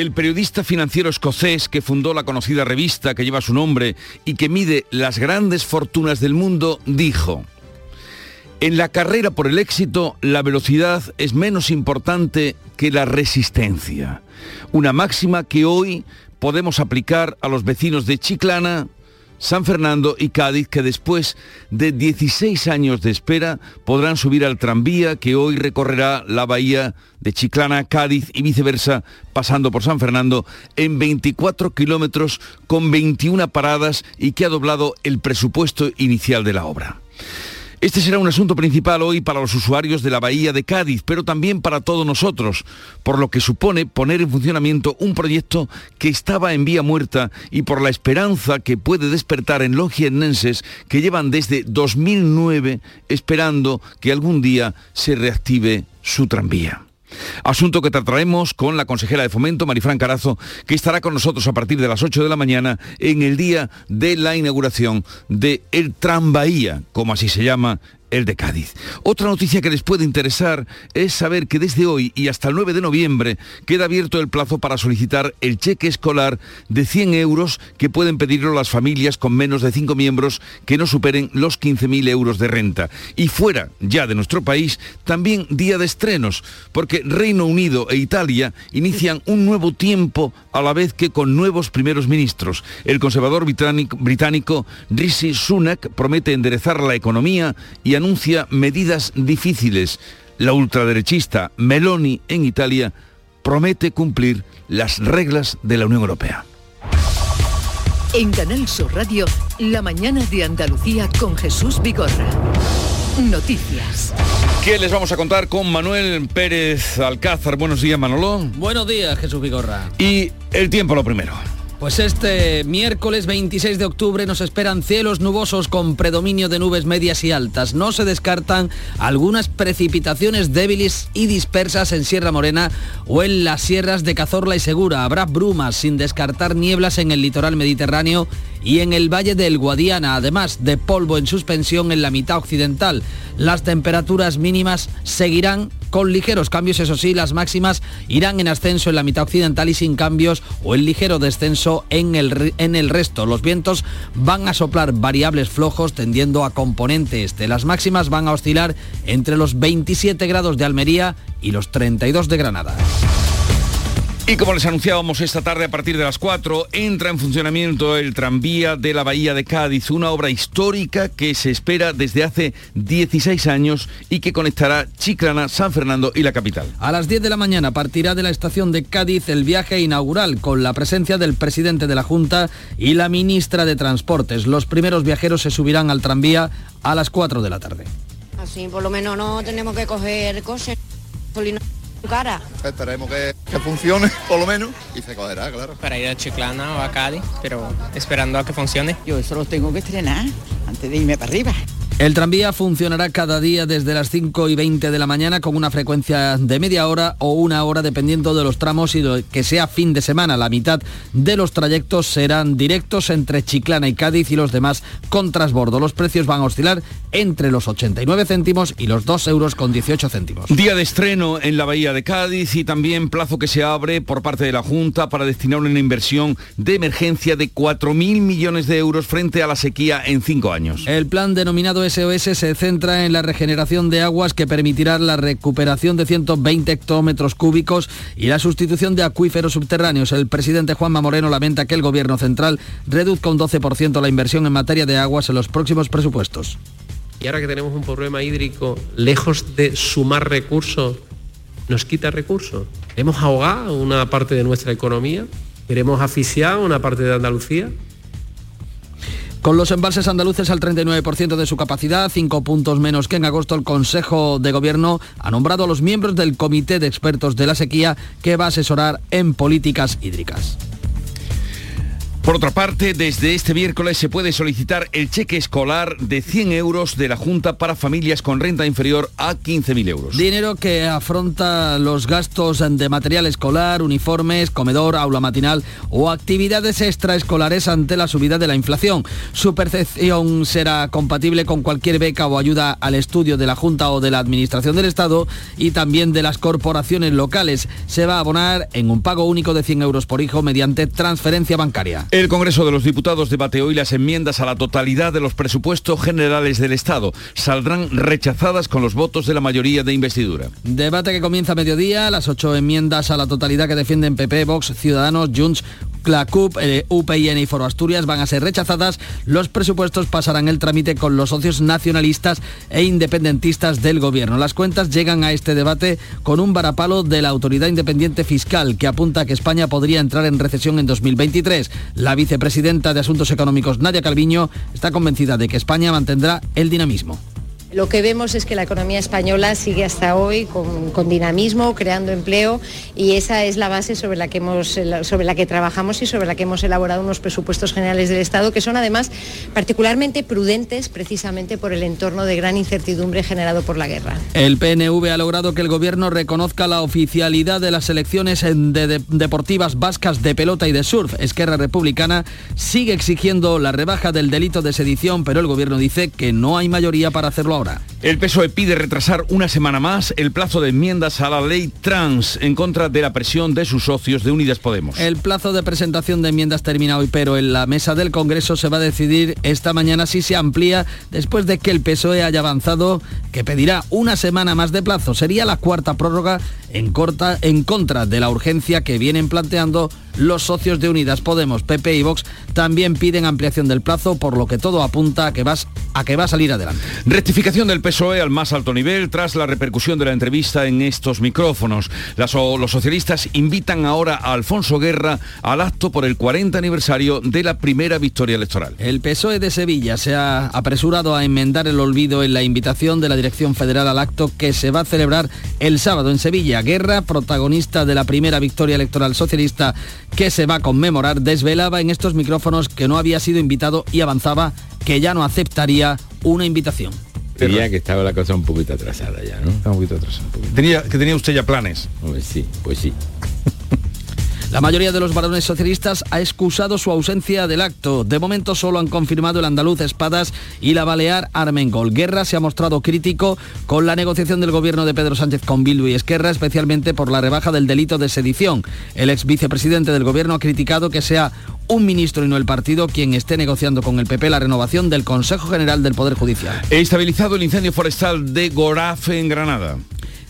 el periodista financiero escocés que fundó la conocida revista que lleva su nombre y que mide las grandes fortunas del mundo, dijo, en la carrera por el éxito, la velocidad es menos importante que la resistencia. Una máxima que hoy podemos aplicar a los vecinos de Chiclana, San Fernando y Cádiz que después de 16 años de espera podrán subir al tranvía que hoy recorrerá la bahía de Chiclana, Cádiz y viceversa, pasando por San Fernando en 24 kilómetros con 21 paradas y que ha doblado el presupuesto inicial de la obra. Este será un asunto principal hoy para los usuarios de la Bahía de Cádiz, pero también para todos nosotros, por lo que supone poner en funcionamiento un proyecto que estaba en vía muerta y por la esperanza que puede despertar en los jiennenses que llevan desde 2009 esperando que algún día se reactive su tranvía. Asunto que trataremos con la consejera de Fomento, Marifran Carazo, que estará con nosotros a partir de las 8 de la mañana en el día de la inauguración de el Tranvía, como así se llama el de Cádiz. Otra noticia que les puede interesar es saber que desde hoy y hasta el 9 de noviembre queda abierto el plazo para solicitar el cheque escolar de 100 euros que pueden pedirlo las familias con menos de 5 miembros que no superen los 15.000 euros de renta. Y fuera ya de nuestro país, también día de estrenos, porque Reino Unido e Italia inician un nuevo tiempo a la vez que con nuevos primeros ministros. El conservador británico, británico Rishi Sunak promete enderezar la economía y anuncia medidas difíciles. La ultraderechista Meloni en Italia promete cumplir las reglas de la Unión Europea. En Canal Sur Radio, La mañana de Andalucía con Jesús Vigorra. Noticias. ¿Qué les vamos a contar con Manuel Pérez Alcázar? Buenos días, Manolo. Buenos días, Jesús Vigorra. Y el tiempo lo primero. Pues este miércoles 26 de octubre nos esperan cielos nubosos con predominio de nubes medias y altas. No se descartan algunas precipitaciones débiles y dispersas en Sierra Morena o en las sierras de Cazorla y Segura. Habrá brumas sin descartar nieblas en el litoral mediterráneo y en el Valle del Guadiana, además de polvo en suspensión en la mitad occidental. Las temperaturas mínimas seguirán con ligeros cambios, eso sí, las máximas irán en ascenso en la mitad occidental y sin cambios o en ligero descenso en el, en el resto. Los vientos van a soplar variables flojos tendiendo a componente este. Las máximas van a oscilar entre los 27 grados de Almería y los 32 de Granada. Y como les anunciábamos esta tarde a partir de las 4, entra en funcionamiento el tranvía de la Bahía de Cádiz, una obra histórica que se espera desde hace 16 años y que conectará Chiclana, San Fernando y la capital. A las 10 de la mañana partirá de la estación de Cádiz el viaje inaugural con la presencia del presidente de la Junta y la ministra de Transportes. Los primeros viajeros se subirán al tranvía a las 4 de la tarde. Así por lo menos no tenemos que coger coche cara. Esperemos que, que, funcione, por lo menos, y se cogerá, claro. Para ir a Chiclana o a Cádiz, pero esperando a que funcione. Yo eso lo tengo que estrenar antes de irme para arriba. El tranvía funcionará cada día desde las 5 y 20 de la mañana con una frecuencia de media hora o una hora dependiendo de los tramos y de que sea fin de semana. La mitad de los trayectos serán directos entre Chiclana y Cádiz y los demás con transbordo. Los precios van a oscilar entre los 89 céntimos y los 2 euros con 18 céntimos. Día de estreno en la Bahía de Cádiz y también plazo que se abre por parte de la Junta para destinar una inversión de emergencia de 4.000 millones de euros frente a la sequía en cinco años. El plan denominado SOS se centra en la regeneración de aguas que permitirá la recuperación de 120 hectómetros cúbicos y la sustitución de acuíferos subterráneos. El presidente Juanma Moreno lamenta que el gobierno central reduzca un 12% la inversión en materia de aguas en los próximos presupuestos. Y ahora que tenemos un problema hídrico, lejos de sumar recursos, nos quita recursos. Hemos ahogado una parte de nuestra economía, queremos asfixiar una parte de Andalucía. Con los embalses andaluces al 39% de su capacidad, cinco puntos menos que en agosto, el Consejo de Gobierno ha nombrado a los miembros del Comité de Expertos de la Sequía que va a asesorar en políticas hídricas. Por otra parte, desde este miércoles se puede solicitar el cheque escolar de 100 euros de la Junta para familias con renta inferior a 15.000 euros. Dinero que afronta los gastos de material escolar, uniformes, comedor, aula matinal o actividades extraescolares ante la subida de la inflación. Su percepción será compatible con cualquier beca o ayuda al estudio de la Junta o de la Administración del Estado y también de las corporaciones locales. Se va a abonar en un pago único de 100 euros por hijo mediante transferencia bancaria. El Congreso de los Diputados debate hoy las enmiendas a la totalidad de los presupuestos generales del Estado. Saldrán rechazadas con los votos de la mayoría de investidura. Debate que comienza a mediodía, las ocho enmiendas a la totalidad que defienden PP, Vox, Ciudadanos, Junts, la CUP, eh, y Foro Asturias van a ser rechazadas. Los presupuestos pasarán el trámite con los socios nacionalistas e independentistas del gobierno. Las cuentas llegan a este debate con un varapalo de la Autoridad Independiente Fiscal que apunta a que España podría entrar en recesión en 2023. La vicepresidenta de Asuntos Económicos, Nadia Calviño, está convencida de que España mantendrá el dinamismo. Lo que vemos es que la economía española sigue hasta hoy con, dinamismo, creando empleo y esa es la base sobre la, que hemos, sobre la que trabajamos y sobre la que hemos elaborado unos presupuestos generales del Estado que son además particularmente prudentes precisamente por el entorno de gran incertidumbre generado por la guerra. El PNV ha logrado que el Gobierno reconozca la oficialidad de las selecciones de, de, deportivas vascas de pelota y de surf. Esquerra Republicana sigue exigiendo la rebaja del delito de sedición, pero el Gobierno dice que no hay mayoría para hacerlo El PSOE pide retrasar una semana más el plazo de enmiendas a la ley trans en contra de la presión de sus socios de Unidas Podemos. El plazo de presentación de enmiendas termina hoy, pero en la mesa del Congreso se va a decidir esta mañana si se amplía después de que el PSOE haya avanzado que pedirá una semana más de plazo. Sería la cuarta prórroga en, corta, en contra de la urgencia que vienen planteando los socios de Unidas Podemos, PP y Vox también piden ampliación del plazo, por lo que todo apunta a que, vas, a que va a salir adelante. Rectificación del PSOE al más alto nivel tras la repercusión de la entrevista en estos micrófonos. Las, los socialistas invitan ahora a Alfonso Guerra al acto por el 40 aniversario de la primera victoria electoral. El PSOE de Sevilla se ha apresurado a enmendar el olvido en la invitación de la Dirección Federal al acto que se va a celebrar el sábado en Sevilla. Guerra, protagonista de la primera victoria electoral socialista que se va a conmemorar, desvelaba en estos micrófonos que no había sido invitado y avanzaba que ya no aceptaría una invitación. Diría que estaba la cosa un poquito atrasada ya, ¿no? Está un poquito atrasada. Un poquito. Tenía, que tenía usted ya planes. Pues sí, pues sí. La mayoría de los varones socialistas ha excusado su ausencia del acto. De momento solo han confirmado el andaluz Espadas y la balear Armengol. Guerra se ha mostrado crítico con la negociación del gobierno de Pedro Sánchez con Bildu y Esquerra, especialmente por la rebaja del delito de sedición. El ex vicepresidente del gobierno ha criticado que sea un ministro y no el partido quien esté negociando con el PP la renovación del Consejo General del Poder Judicial. He estabilizado el incendio forestal de Gorafe en Granada.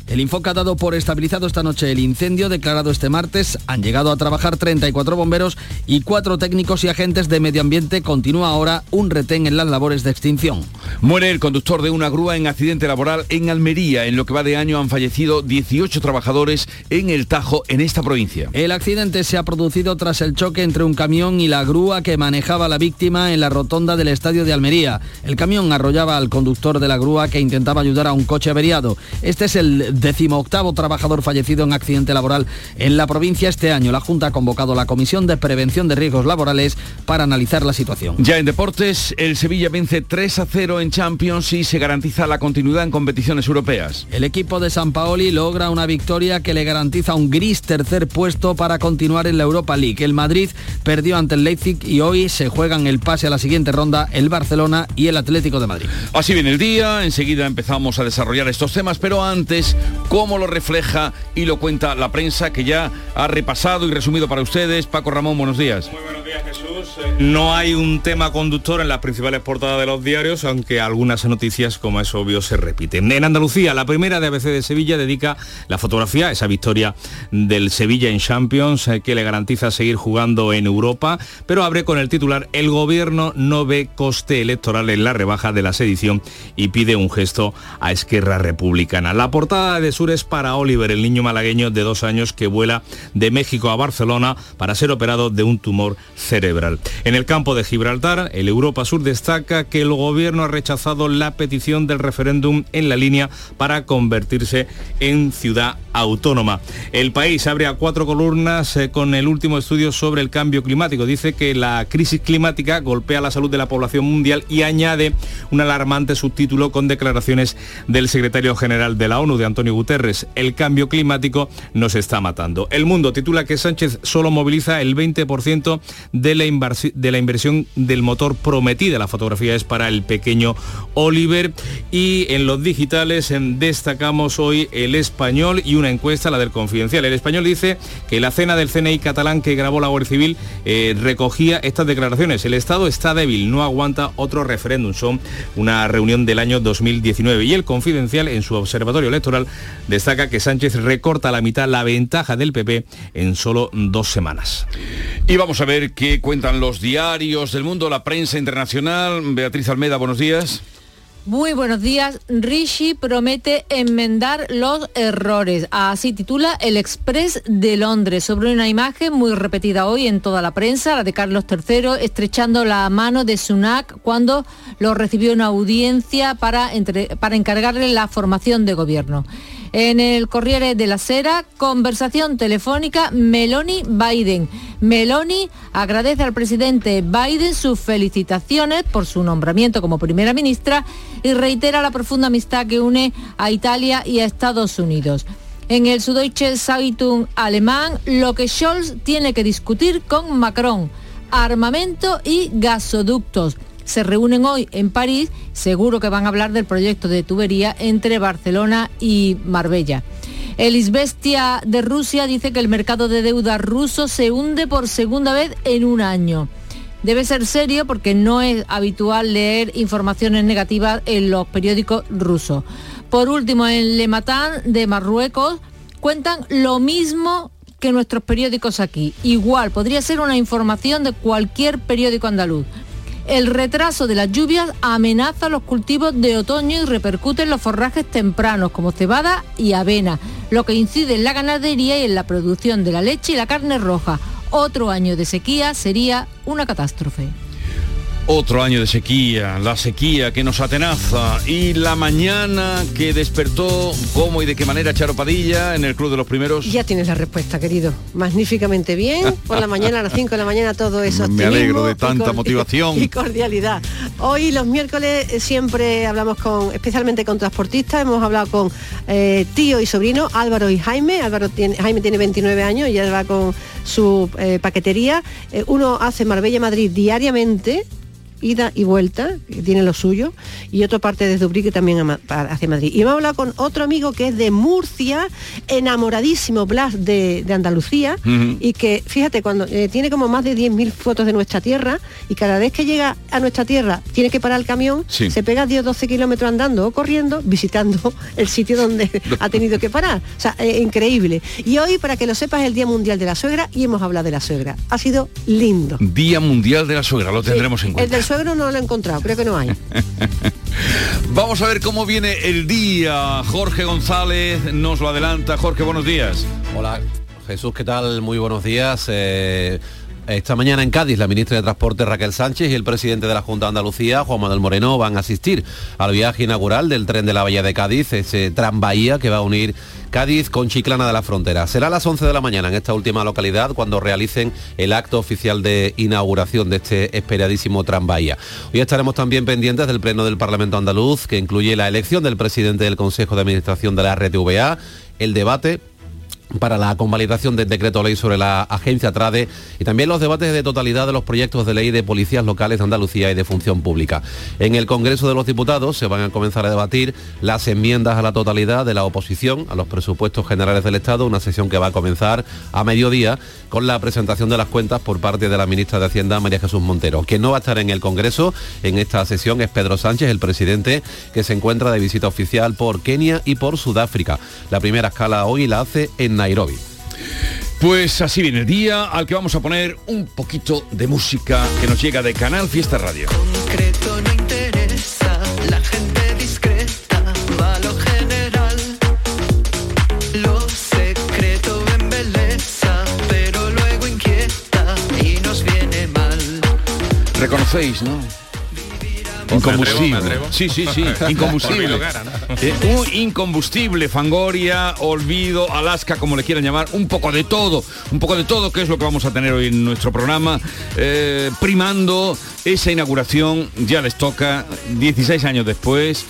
El Infoca ha dado por estabilizado esta noche el incendio declarado este martes. Han llegado a trabajar 34 bomberos y cuatro técnicos y agentes de medio ambiente. Continúa ahora un retén en las labores de extinción. Muere el conductor de una grúa en accidente laboral en Almería. En lo que va de año han fallecido 18 trabajadores en el Tajo, en esta provincia. El accidente se ha producido tras el choque entre un camión y la grúa que manejaba la víctima en la rotonda del estadio de Almería. El camión arrollaba al conductor de la grúa que intentaba ayudar a un coche averiado. Este es el decimoctavo trabajador fallecido en accidente laboral en la provincia este año. La Junta ha convocado la Comisión de Prevención de Riesgos Laborales para analizar la situación. Ya en deportes, el Sevilla vence 3 a 0 en Champions y se garantiza la continuidad en competiciones europeas. El equipo de San Paoli logra una victoria que le garantiza un gris tercer puesto para continuar en la Europa League. El Madrid perdió ante el Leipzig y hoy se juegan el pase a la siguiente ronda el Barcelona y el Atlético de Madrid. Así viene el día, enseguida empezamos a desarrollar estos temas, pero antes cómo lo refleja y lo cuenta la prensa que ya ha repasado y resumido para ustedes. Paco Ramón, buenos días. Muy buenos días, Jesús. No hay un tema conductor en las principales portadas de los diarios, aunque algunas noticias, como es obvio, se repiten. En Andalucía, la primera de ABC de Sevilla dedica la fotografía esa victoria del Sevilla en Champions, que le garantiza seguir jugando en Europa, pero abre con el titular El gobierno no ve coste electoral en la rebaja de la sedición y pide un gesto a Esquerra Republicana. La portada de Sur es para Oliver, el niño malagueño de dos años que vuela de México a Barcelona para ser operado de un tumor cerebral. En el campo de Gibraltar, el Europa Sur destaca que el gobierno ha rechazado la petición del referéndum en la línea para convertirse en ciudad autónoma. El país abre a cuatro columnas eh, con el último estudio sobre el cambio climático. Dice que la crisis climática golpea la salud de la población mundial y añade un alarmante subtítulo con declaraciones del secretario general de la ONU, de Antonio Guterres. El cambio climático nos está matando. El mundo titula que Sánchez solo moviliza el 20% de la, de la inversión del motor prometida. La fotografía es para el pequeño Oliver. Y en los digitales destacamos hoy el español y una encuesta, la del Confidencial. El español dice que la cena del CNI catalán que grabó la Guardia Civil eh, recogía estas declaraciones. El Estado está débil, no aguanta otro referéndum. Son una reunión del año 2019. Y el Confidencial, en su observatorio electoral, destaca que Sánchez recorta a la mitad la ventaja del PP en solo dos semanas. Y vamos a ver qué los diarios del mundo, la prensa internacional. Beatriz Almeda, buenos días. Muy buenos días. Rishi promete enmendar los errores. Así titula el Express de Londres sobre una imagen muy repetida hoy en toda la prensa, la de Carlos III estrechando la mano de Sunak cuando lo recibió en audiencia para, para encargarle la formación de gobierno. En el Corriere de la Sera, conversación telefónica Meloni-Biden. Meloni agradece al presidente Biden sus felicitaciones por su nombramiento como primera ministra y reitera la profunda amistad que une a Italia y a Estados Unidos. En el Süddeutsche Zeitung alemán, lo que Scholz tiene que discutir con Macron, armamento y gasoductos se reúnen hoy en París, seguro que van a hablar del proyecto de tubería entre Barcelona y Marbella. El Isbestia de Rusia dice que el mercado de deuda ruso se hunde por segunda vez en un año. Debe ser serio porque no es habitual leer informaciones negativas en los periódicos rusos. Por último, en Le Matin de Marruecos cuentan lo mismo que nuestros periódicos aquí. Igual, podría ser una información de cualquier periódico andaluz. El retraso de las lluvias amenaza los cultivos de otoño y repercute en los forrajes tempranos como cebada y avena, lo que incide en la ganadería y en la producción de la leche y la carne roja. Otro año de sequía sería una catástrofe. Otro año de sequía, la sequía que nos atenaza y la mañana que despertó cómo y de qué manera Charo Padilla en el Club de los Primeros. Ya tienes la respuesta, querido. Magníficamente bien. Por la mañana a las 5 de la mañana todo eso. Me alegro de tanta motivación. Y cordialidad. Hoy los miércoles eh, siempre hablamos con, especialmente con transportistas, hemos hablado con eh, tío y sobrino, Álvaro y Jaime. Álvaro tiene, Jaime tiene 29 años y ya va con su eh, paquetería. uno hace Marbella-Madrid diariamente ida y vuelta, que tiene lo suyo, y otra parte desde Ubrique también hacia Madrid. Y hemos hablado con otro amigo que es de Murcia, enamoradísimo Blas de, Andalucía, y que, fíjate, cuando eh, tiene como más de 10.000 fotos de nuestra tierra, y cada vez que llega a nuestra tierra tiene que parar el camión, se pega 10 12 kilómetros andando o corriendo, visitando el sitio donde ha tenido que parar. O sea, eh, increíble. Y hoy, para que lo sepas, es el Día Mundial de la Suegra, y hemos hablado de la suegra. Ha sido lindo. Día Mundial de la Suegra, lo tendremos en cuenta suegro no lo he encontrado, creo que no hay. Vamos a ver cómo viene el día. Jorge González nos lo adelanta. Jorge, buenos días. Hola, Jesús, ¿qué tal? Muy buenos días. Eh, esta mañana en Cádiz, la ministra de Transporte Raquel Sánchez y el presidente de la Junta de Andalucía, Juan Manuel Moreno, van a asistir al viaje inaugural del tren de la Bahía de Cádiz, ese tranvía que va a unir Cádiz con Chiclana de la Frontera. Será a las 11 de la mañana en esta última localidad cuando realicen el acto oficial de inauguración de este esperadísimo tranvía. Hoy estaremos también pendientes del Pleno del Parlamento Andaluz, que incluye la elección del presidente del Consejo de Administración de la RTVA, el debate para la convalidación del decreto ley sobre la agencia TRADE y también los debates de totalidad de los proyectos de ley de policías locales de Andalucía y de función pública. En el Congreso de los Diputados se van a comenzar a debatir las enmiendas a la totalidad de la oposición a los presupuestos generales del Estado, una sesión que va a comenzar a mediodía con la presentación de las cuentas por parte de la ministra de Hacienda, María Jesús Montero. Quien no va a estar en el Congreso en esta sesión es Pedro Sánchez, el presidente que se encuentra de visita oficial por Kenia y por Sudáfrica. La primera escala hoy la hace en Nairobi. Pues así viene el día al que vamos a poner un poquito de música que nos llega de Canal Fiesta Radio. Conocéis, ¿no? Incombustible. Sí, sí, sí, incombustible. Olvido cara, ¿no? Eh, un incombustible, Fangoria, Olvido, Alaska, como le quieran llamar, un poco de todo, un poco de todo, que es lo que vamos a tener hoy en nuestro programa, eh, primando esa inauguración, ya les toca, 16 años después,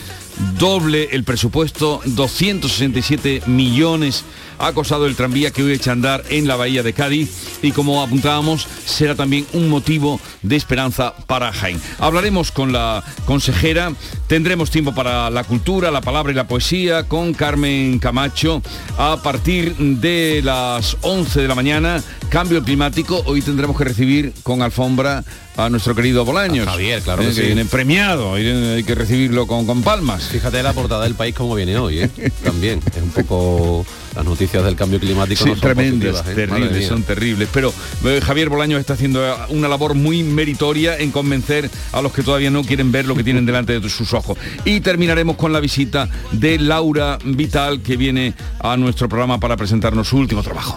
doble el presupuesto, 267 millones ha costado el tranvía que hoy echa a andar en la bahía de Cádiz y como apuntábamos será también un motivo de esperanza para Jaén. Hablaremos con la consejera, tendremos tiempo para la cultura, la palabra y la poesía con Carmen Camacho a partir de las 11 de la mañana, cambio climático, hoy tendremos que recibir con alfombra a nuestro querido Bolaños. A Javier, claro que Eh, sí. viene premiado, hay hay que recibirlo con, con palmas. Fíjate la portada del país como viene hoy, ¿eh? También. Es un poco las noticias del cambio climático Sí, no son tremendas, ¿eh? Terribles, son terribles. Pero eh, Javier Bolaños está haciendo una labor muy meritoria en convencer a los que todavía no quieren ver lo que tienen delante de sus ojos. Y terminaremos con la visita de Laura Vital, que viene a nuestro programa para presentarnos su último trabajo.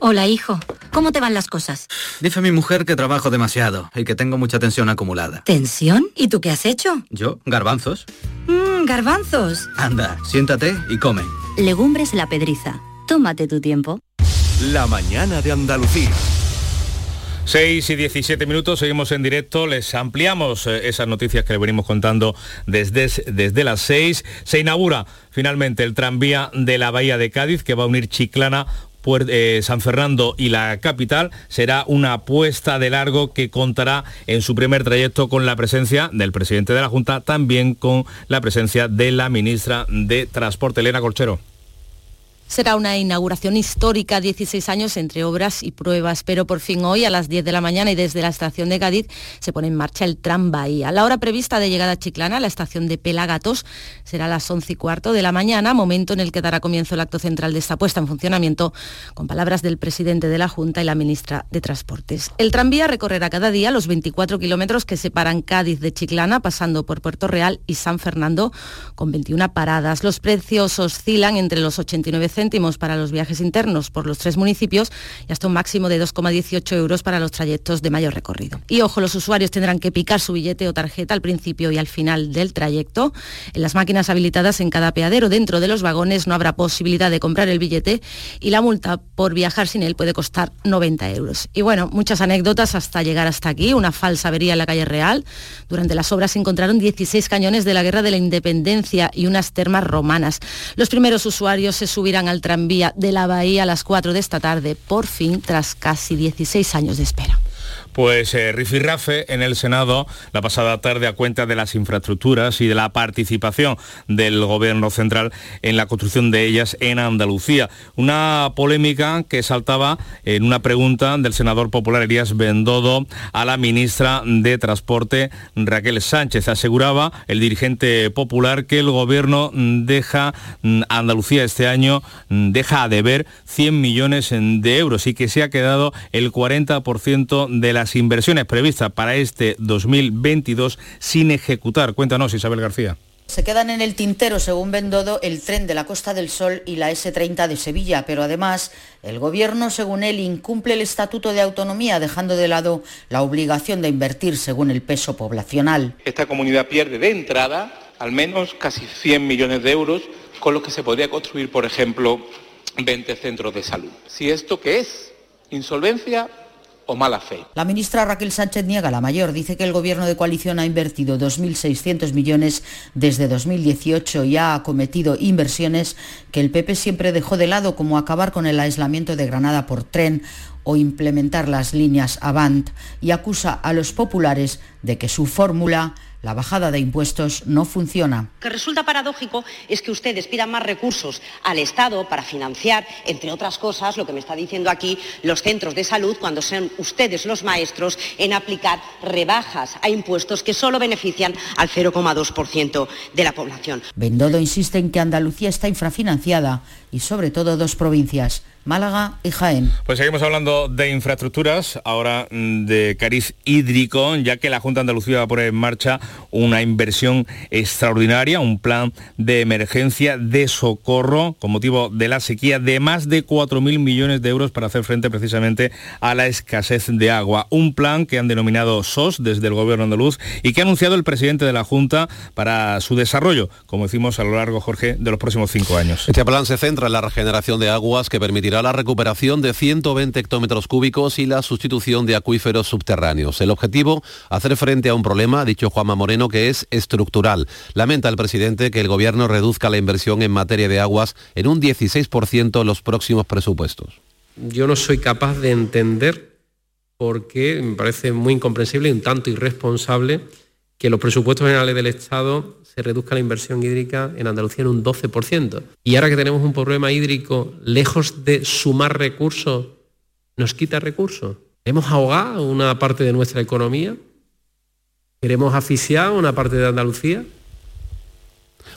Hola, hijo. ¿Cómo te van las cosas? Dice mi mujer que trabajo demasiado y que tengo mucha tensión acumulada. ¿Tensión? ¿Y tú qué has hecho? Yo, garbanzos. Mmm, garbanzos. Anda, siéntate y come. Legumbres la pedriza. Tómate tu tiempo. La mañana de Andalucía. 6 y 17 minutos, seguimos en directo, les ampliamos eh, esas noticias que le venimos contando desde, desde las 6. Se inaugura finalmente el tranvía de la Bahía de Cádiz que va a unir Chiclana, eh, San Fernando y la capital. Será una apuesta de largo que contará en su primer trayecto con la presencia del presidente de la Junta, también con la presencia de la ministra de Transporte, Elena Colchero. Será una inauguración histórica, 16 años entre obras y pruebas, pero por fin hoy a las 10 de la mañana y desde la estación de Cádiz se pone en marcha el tram Bahía. La hora prevista de llegada a Chiclana, la estación de Pelagatos, será a las 11 y cuarto de la mañana, momento en el que dará comienzo el acto central de esta puesta en funcionamiento, con palabras del presidente de la Junta y la ministra de Transportes. El tranvía recorrerá cada día los 24 kilómetros que separan Cádiz de Chiclana, pasando por Puerto Real y San Fernando, con 21 paradas. Los precios oscilan entre los 89 céntimos para los viajes internos por los tres municipios y hasta un máximo de 2,18 euros para los trayectos de mayor recorrido. Y ojo, los usuarios tendrán que picar su billete o tarjeta al principio y al final del trayecto. En las máquinas habilitadas en cada peadero dentro de los vagones no habrá posibilidad de comprar el billete y la multa por viajar sin él puede costar 90 euros. Y bueno, muchas anécdotas hasta llegar hasta aquí. Una falsa avería en la calle Real. Durante las obras se encontraron 16 cañones de la Guerra de la Independencia y unas termas romanas. Los primeros usuarios se subirán al tranvía de la Bahía a las 4 de esta tarde, por fin, tras casi 16 años de espera. Pues eh, Rifirrafe en el Senado la pasada tarde a cuenta de las infraestructuras y de la participación del Gobierno central en la construcción de ellas en Andalucía. Una polémica que saltaba en una pregunta del senador popular Elías Bendodo a la ministra de Transporte Raquel Sánchez. Aseguraba el dirigente popular que el Gobierno mm, deja mm, Andalucía este año, mm, deja a deber 100 millones de euros y que se ha quedado el 40% de las inversiones previstas para este 2022 sin ejecutar. Cuéntanos, Isabel García. Se quedan en el tintero, según Bendodo, el tren de la Costa del Sol y la S30 de Sevilla, pero además el Gobierno, según él, incumple el Estatuto de Autonomía, dejando de lado la obligación de invertir según el peso poblacional. Esta comunidad pierde de entrada al menos casi 100 millones de euros, con los que se podría construir, por ejemplo, 20 centros de salud. Si esto qué es, insolvencia La ministra Raquel Sánchez niega la mayor. Dice que el gobierno de coalición ha invertido 2.600 millones desde 2018 y ha acometido inversiones que el PP siempre dejó de lado, como acabar con el aislamiento de Granada por tren o implementar las líneas Avant, y acusa a los populares de que su fórmula la bajada de impuestos no funciona. Lo que resulta paradójico es que ustedes pidan más recursos al Estado para financiar, entre otras cosas, lo que me está diciendo aquí, los centros de salud, cuando sean ustedes los maestros en aplicar rebajas a impuestos que solo benefician al 0,2% de la población. Bendodo insiste en que Andalucía está infrafinanciada y sobre todo dos provincias, Málaga y Jaén. Pues seguimos hablando de infraestructuras, ahora de cariz hídrico, ya que la Junta de Andalucía va a poner en marcha una inversión extraordinaria, un plan de emergencia de socorro con motivo de la sequía de más de 4.000 millones de euros para hacer frente precisamente a la escasez de agua. Un plan que han denominado SOS desde el gobierno andaluz y que ha anunciado el presidente de la Junta para su desarrollo, como decimos a lo largo, Jorge, de los próximos cinco años. Este plan se centra en la regeneración de aguas que permitirá la recuperación de 120 hectómetros cúbicos y la sustitución de acuíferos subterráneos. El objetivo, hacer frente a un problema, ha dicho Juanma Moreno, que es estructural. Lamenta el presidente que el gobierno reduzca la inversión en materia de aguas en un 16% en los próximos presupuestos. Yo no soy capaz de entender por qué, me parece muy incomprensible y un tanto irresponsable, que los presupuestos generales del Estado se reduzca la inversión hídrica en Andalucía en un 12%. Y ahora que tenemos un problema hídrico, lejos de sumar recursos, nos quita recursos. Hemos ahogado una parte de nuestra economía, queremos asfixiar una parte de Andalucía.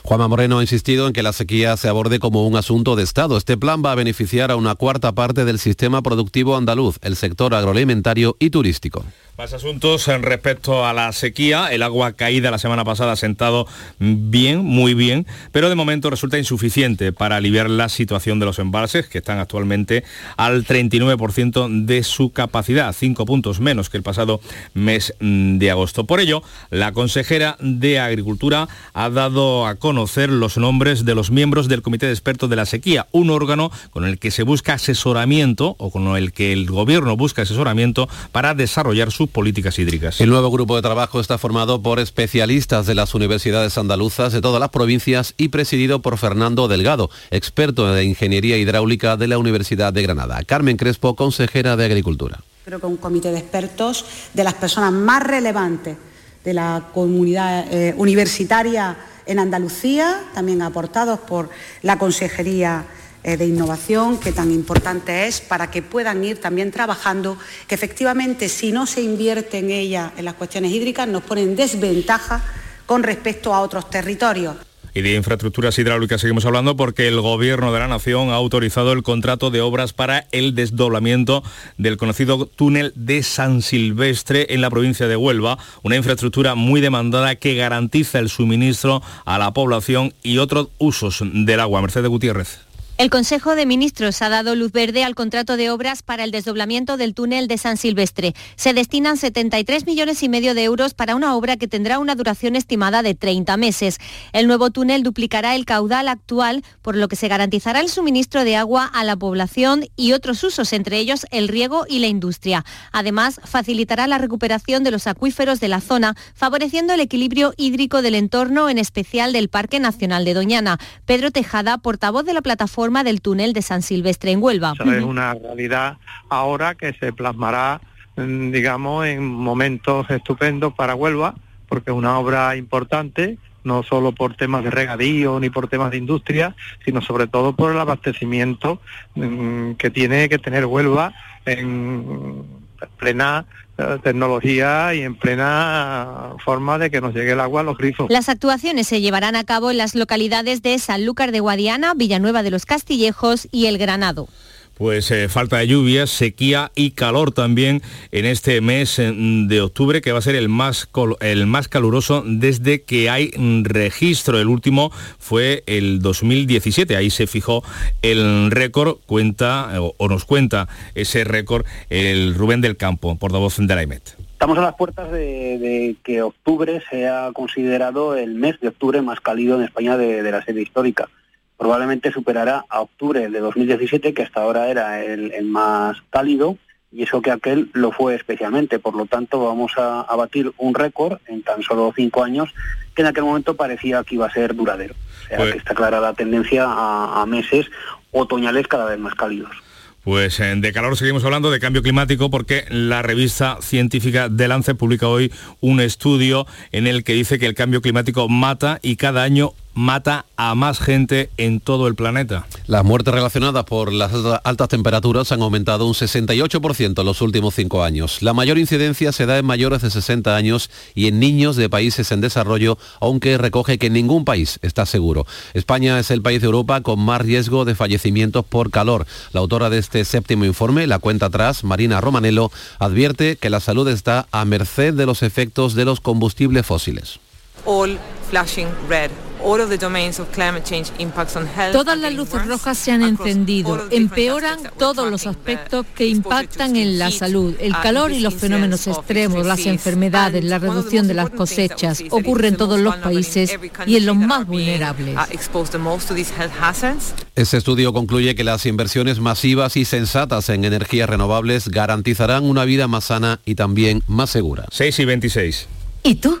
Juanma Moreno ha insistido en que la sequía se aborde como un asunto de Estado. Este plan va a beneficiar a una cuarta parte del sistema productivo andaluz, el sector agroalimentario y turístico. Más asuntos en respecto a la sequía. El agua caída la semana pasada ha sentado bien, muy bien, pero de momento resulta insuficiente para aliviar la situación de los embalses, que están actualmente al 39% de su capacidad, cinco puntos menos que el pasado mes de agosto. Por ello, la consejera de Agricultura ha dado a los nombres de los miembros del Comité de Expertos de la Sequía, un órgano con el que se busca asesoramiento o con el que el gobierno busca asesoramiento para desarrollar su políticas hídricas. El nuevo grupo de trabajo está formado por especialistas de las universidades andaluzas de todas las provincias y presidido por Fernando Delgado, experto en ingeniería hidráulica de la Universidad de Granada. Carmen Crespo, consejera de Agricultura. Creo que un comité de expertos de las personas más relevantes de la comunidad eh, universitaria en Andalucía, también aportados por la Consejería eh, de innovación que tan importante es para que puedan ir también trabajando, que efectivamente si no se invierte en ella, en las cuestiones hídricas, nos ponen desventaja con respecto a otros territorios. Y de infraestructuras hidráulicas seguimos hablando porque el Gobierno de la Nación ha autorizado el contrato de obras para el desdoblamiento del conocido túnel de San Silvestre en la provincia de Huelva, una infraestructura muy demandada que garantiza el suministro a la población y otros usos del agua. Mercedes Gutiérrez. El Consejo de Ministros ha dado luz verde al contrato de obras para el desdoblamiento del túnel de San Silvestre. Se destinan 73 millones y medio de euros para una obra que tendrá una duración estimada de 30 meses. El nuevo túnel duplicará el caudal actual, por lo que se garantizará el suministro de agua a la población y otros usos, entre ellos el riego y la industria. Además, facilitará la recuperación de los acuíferos de la zona, favoreciendo el equilibrio hídrico del entorno, en especial del Parque Nacional de Doñana. Pedro Tejada, portavoz de la plataforma del túnel de San Silvestre en Huelva. Es una realidad ahora que se plasmará, mm, digamos, en momentos estupendos para Huelva, porque es una obra importante, no solo por temas de regadío ni por temas de industria, sino sobre todo por el abastecimiento mm, que tiene que tener Huelva en plena eh, tecnología y en plena forma de que nos llegue el agua a los grifos. Las actuaciones se llevarán a cabo en las localidades de Sanlúcar de Guadiana, Villanueva de los Castillejos y El Granado pues eh, falta de lluvias, sequía y calor también en este mes eh, de octubre que va a ser el más, el más caluroso desde que hay registro. El último fue el 2017, ahí se fijó el récord, cuenta o, nos cuenta ese récord el Rubén del Campo, portavoz de la IMET. Estamos a las puertas de, que octubre sea considerado el mes de octubre más cálido en España de la serie histórica probablemente superará a octubre de 2017, que hasta ahora era el, el más cálido, y eso que aquel lo fue especialmente. Por lo tanto, vamos a, a batir un récord en tan solo cinco años que en aquel momento parecía que iba a ser duradero. O sea, Pues- que está clara la tendencia a, a meses otoñales cada vez más cálidos. Pues eh, de calor seguimos hablando de cambio climático porque la revista científica de Lancet publica hoy un estudio en el que dice que el cambio climático mata y cada año mata a más gente en todo el planeta. Las muertes relacionadas por las alta- altas temperaturas han aumentado un 68% en los últimos cinco años. La mayor incidencia se da en mayores de 60 años y en niños de países en desarrollo, aunque recoge que ningún país está seguro. España es el país de Europa con más riesgo de fallecimientos por calor. La autora de este séptimo informe, la cuenta atrás, Marina Romanello, advierte que la salud está a merced de los efectos de los combustibles fósiles. all flashing red. All of the domains of climate change impacts on health. Todas las luces rojas se han encendido, empeoran todos los aspectos que impactan en la salud, el calor y los fenómenos extremos, las enfermedades, la reducción de las cosechas, ocurre en todos los países y en los más vulnerables. health hazards. Este estudio concluye que las inversiones masivas y sensatas en energías renovables garantizarán una vida más sana y también más segura. 6 y 26. ¿Y tú?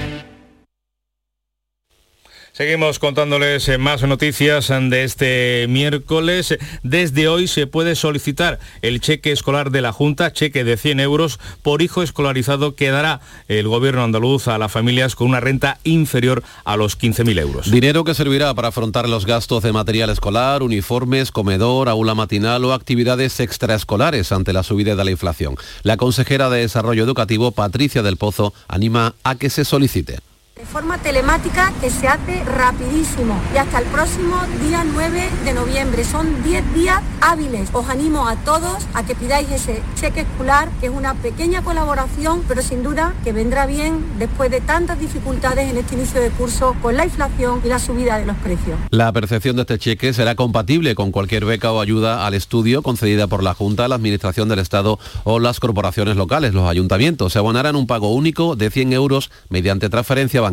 Seguimos contándoles eh, más noticias eh, de este miércoles. Desde hoy se puede solicitar el cheque escolar de la Junta, cheque de 100 euros por hijo escolarizado que dará el gobierno andaluz a las familias con una renta inferior a los 15.000 euros. Dinero que servirá para afrontar los gastos de material escolar, uniformes, comedor, aula matinal o actividades extraescolares ante la subida de la inflación. La consejera de Desarrollo Educativo, Patricia del Pozo, anima a que se solicite. De forma telemática que se hace rapidísimo y hasta el próximo día 9 de noviembre. Son 10 días hábiles. Os animo a todos a que pidáis ese cheque escolar, que es una pequeña colaboración, pero sin duda que vendrá bien después de tantas dificultades en este inicio de curso con la inflación y la subida de los precios. La percepción de este cheque será compatible con cualquier beca o ayuda al estudio concedida por la Junta, la Administración del Estado o las corporaciones locales, los ayuntamientos. Se abonarán un pago único de 100 euros mediante transferencia bancaria.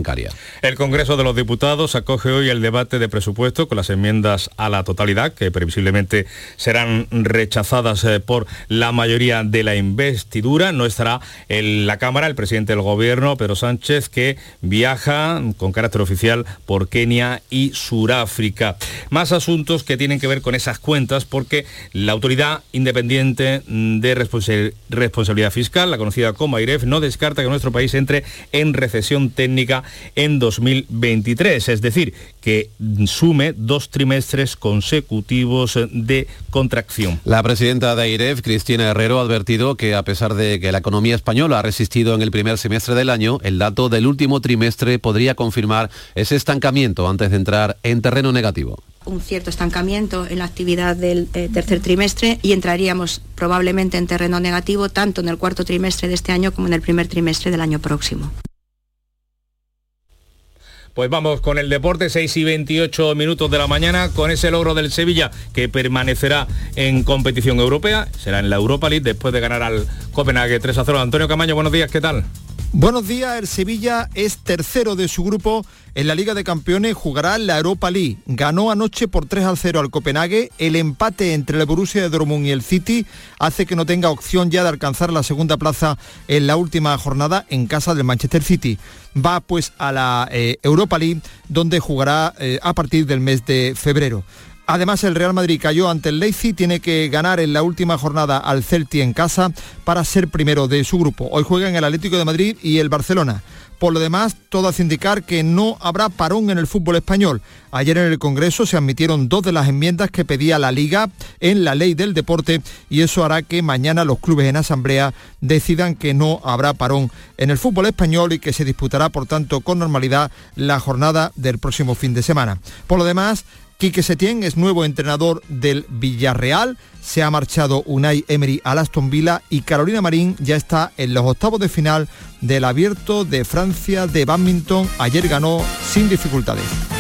El Congreso de los Diputados acoge hoy el debate de presupuesto con las enmiendas a la totalidad que previsiblemente serán rechazadas eh, por la mayoría de la investidura. No estará en la Cámara el presidente del Gobierno, Pedro Sánchez, que viaja con carácter oficial por Kenia y Suráfrica. Más asuntos que tienen que ver con esas cuentas porque la Autoridad Independiente de Responsa- Responsabilidad Fiscal, la conocida como AIREF, no descarta que nuestro país entre en recesión técnica en 2023, es decir, que sume dos trimestres consecutivos de contracción. La presidenta de AIREF, Cristina Herrero, ha advertido que a pesar de que la economía española ha resistido en el primer semestre del año, el dato del último trimestre podría confirmar ese estancamiento antes de entrar en terreno negativo. un cierto estancamiento en la actividad del eh, tercer trimestre y entraríamos probablemente en terreno negativo tanto en el cuarto trimestre de este año como en el primer trimestre del año próximo. Pues vamos con el deporte, 6 y 28 minutos de la mañana, con ese logro del Sevilla que permanecerá en competición europea, será en la Europa League después de ganar al Copenhague 3 a 0. Antonio Camaño, buenos días, ¿qué tal? Buenos días, el Sevilla es tercero de su grupo en la Liga de Campeones, jugará la Europa League. Ganó anoche por 3 al 0 al Copenhague. El empate entre el Borussia de Dortmund y el City hace que no tenga opción ya de alcanzar la segunda plaza en la última jornada en casa del Manchester City. Va pues a la eh, Europa League donde jugará eh, a partir del mes de febrero. Además, el Real Madrid cayó ante el Leipzig, tiene que ganar en la última jornada al Celti en casa para ser primero de su grupo. Hoy juegan el Atlético de Madrid y el Barcelona. Por lo demás, todo hace indicar que no habrá parón en el fútbol español. Ayer en el Congreso se admitieron dos de las enmiendas que pedía la Liga en la ley del deporte y eso hará que mañana los clubes en asamblea decidan que no habrá parón en el fútbol español y que se disputará, por tanto, con normalidad la jornada del próximo fin de semana. Por lo demás, Quique Setién es nuevo entrenador del Villarreal, se ha marchado Unai Emery al Aston Villa y Carolina Marín ya está en los octavos de final del abierto de Francia de badminton. Ayer ganó sin dificultades.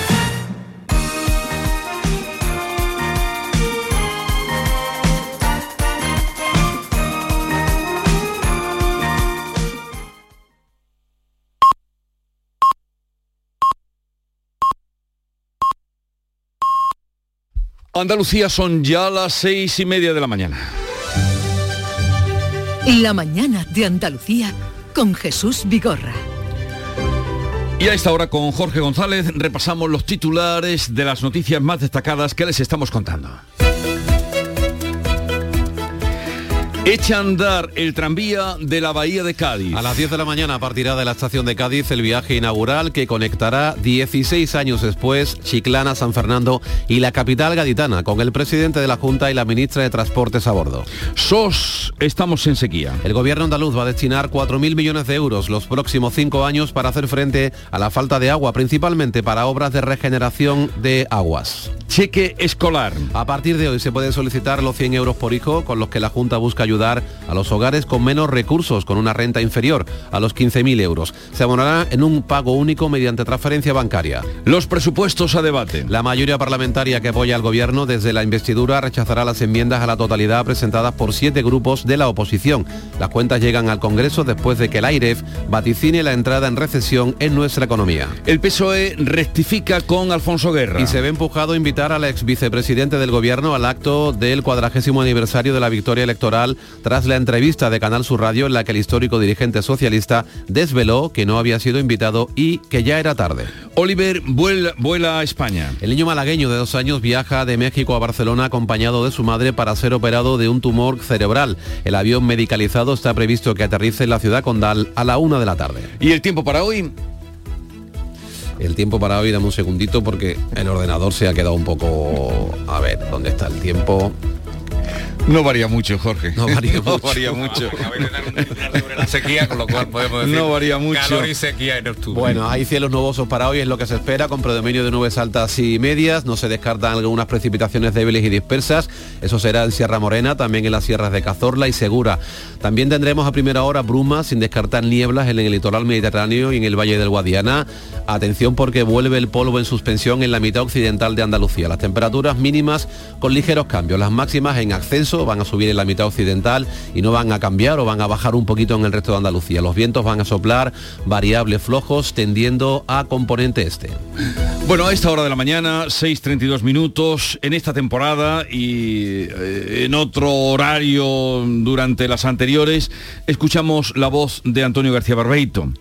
Andalucía son ya las seis y media de la mañana. La mañana de Andalucía con Jesús Vigorra. Y a esta hora con Jorge González repasamos los titulares de las noticias más destacadas que les estamos contando. Echa a andar el tranvía de la Bahía de Cádiz. A las 10 de la mañana partirá de la estación de Cádiz el viaje inaugural que conectará 16 años después Chiclana, San Fernando y la capital gaditana con el presidente de la Junta y la ministra de Transportes a bordo. SOS, estamos en sequía. El gobierno andaluz va a destinar 4.000 millones de euros los próximos cinco años para hacer frente a la falta de agua, principalmente para obras de regeneración de aguas. Cheque escolar. A partir de hoy se pueden solicitar los 100 euros por hijo con los que la Junta busca ayudar a los hogares con menos recursos, con una renta inferior a los 15.000 euros. Se abonará en un pago único mediante transferencia bancaria. Los presupuestos a debate. La mayoría parlamentaria que apoya al gobierno desde la investidura rechazará las enmiendas a la totalidad presentadas por siete grupos de la oposición. Las cuentas llegan al Congreso después de que el AIREF vaticine la entrada en recesión en nuestra economía. El PSOE rectifica con Alfonso Guerra. Y se ve empujado a invitar al ex vicepresidente del gobierno al acto del cuadragésimo aniversario de la victoria electoral tras la entrevista de Canal Sur Radio en la que el histórico dirigente socialista desveló que no había sido invitado y que ya era tarde. Oliver vuela, vuela a España. El niño malagueño de dos años viaja de México a Barcelona acompañado de su madre para ser operado de un tumor cerebral. El avión medicalizado está previsto que aterrice en la ciudad condal a la una de la tarde. ¿Y el tiempo para hoy? El tiempo para hoy, dame un segundito porque el ordenador se ha quedado un poco... A ver, ¿dónde está el tiempo? No varía mucho, Jorge. No varía no mucho. varía mucho. la sequía, con lo cual podemos decir No varía mucho. calor y sequía en octubre. Bueno, hay cielos nubosos para hoy, es lo que se espera, con predominio de nubes altas y medias. No se descartan algunas precipitaciones débiles y dispersas. Eso será en Sierra Morena, también en las sierras de Cazorla y Segura. También tendremos a primera hora brumas, sin descartar nieblas en el litoral mediterráneo y en el Valle del Guadiana. Atención porque vuelve el polvo en suspensión en la mitad occidental de Andalucía. Las temperaturas mínimas con ligeros cambios. Las máximas en ascenso van a subir en la mitad occidental y no van a cambiar o van a bajar un poquito en el resto de Andalucía. Los vientos van a soplar variables flojos tendiendo a componente este. Bueno, a esta hora de la mañana, 6.32 minutos, en esta temporada y eh, en otro horario durante las anteriores, escuchamos la voz de Antonio García Barbeito.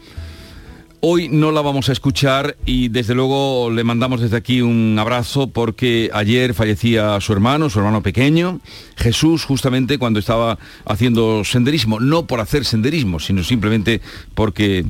Hoy no la vamos a escuchar y desde luego le mandamos desde aquí un abrazo porque ayer fallecía su hermano, su hermano pequeño, Jesús, justamente cuando estaba haciendo senderismo, no por hacer senderismo, sino simplemente porque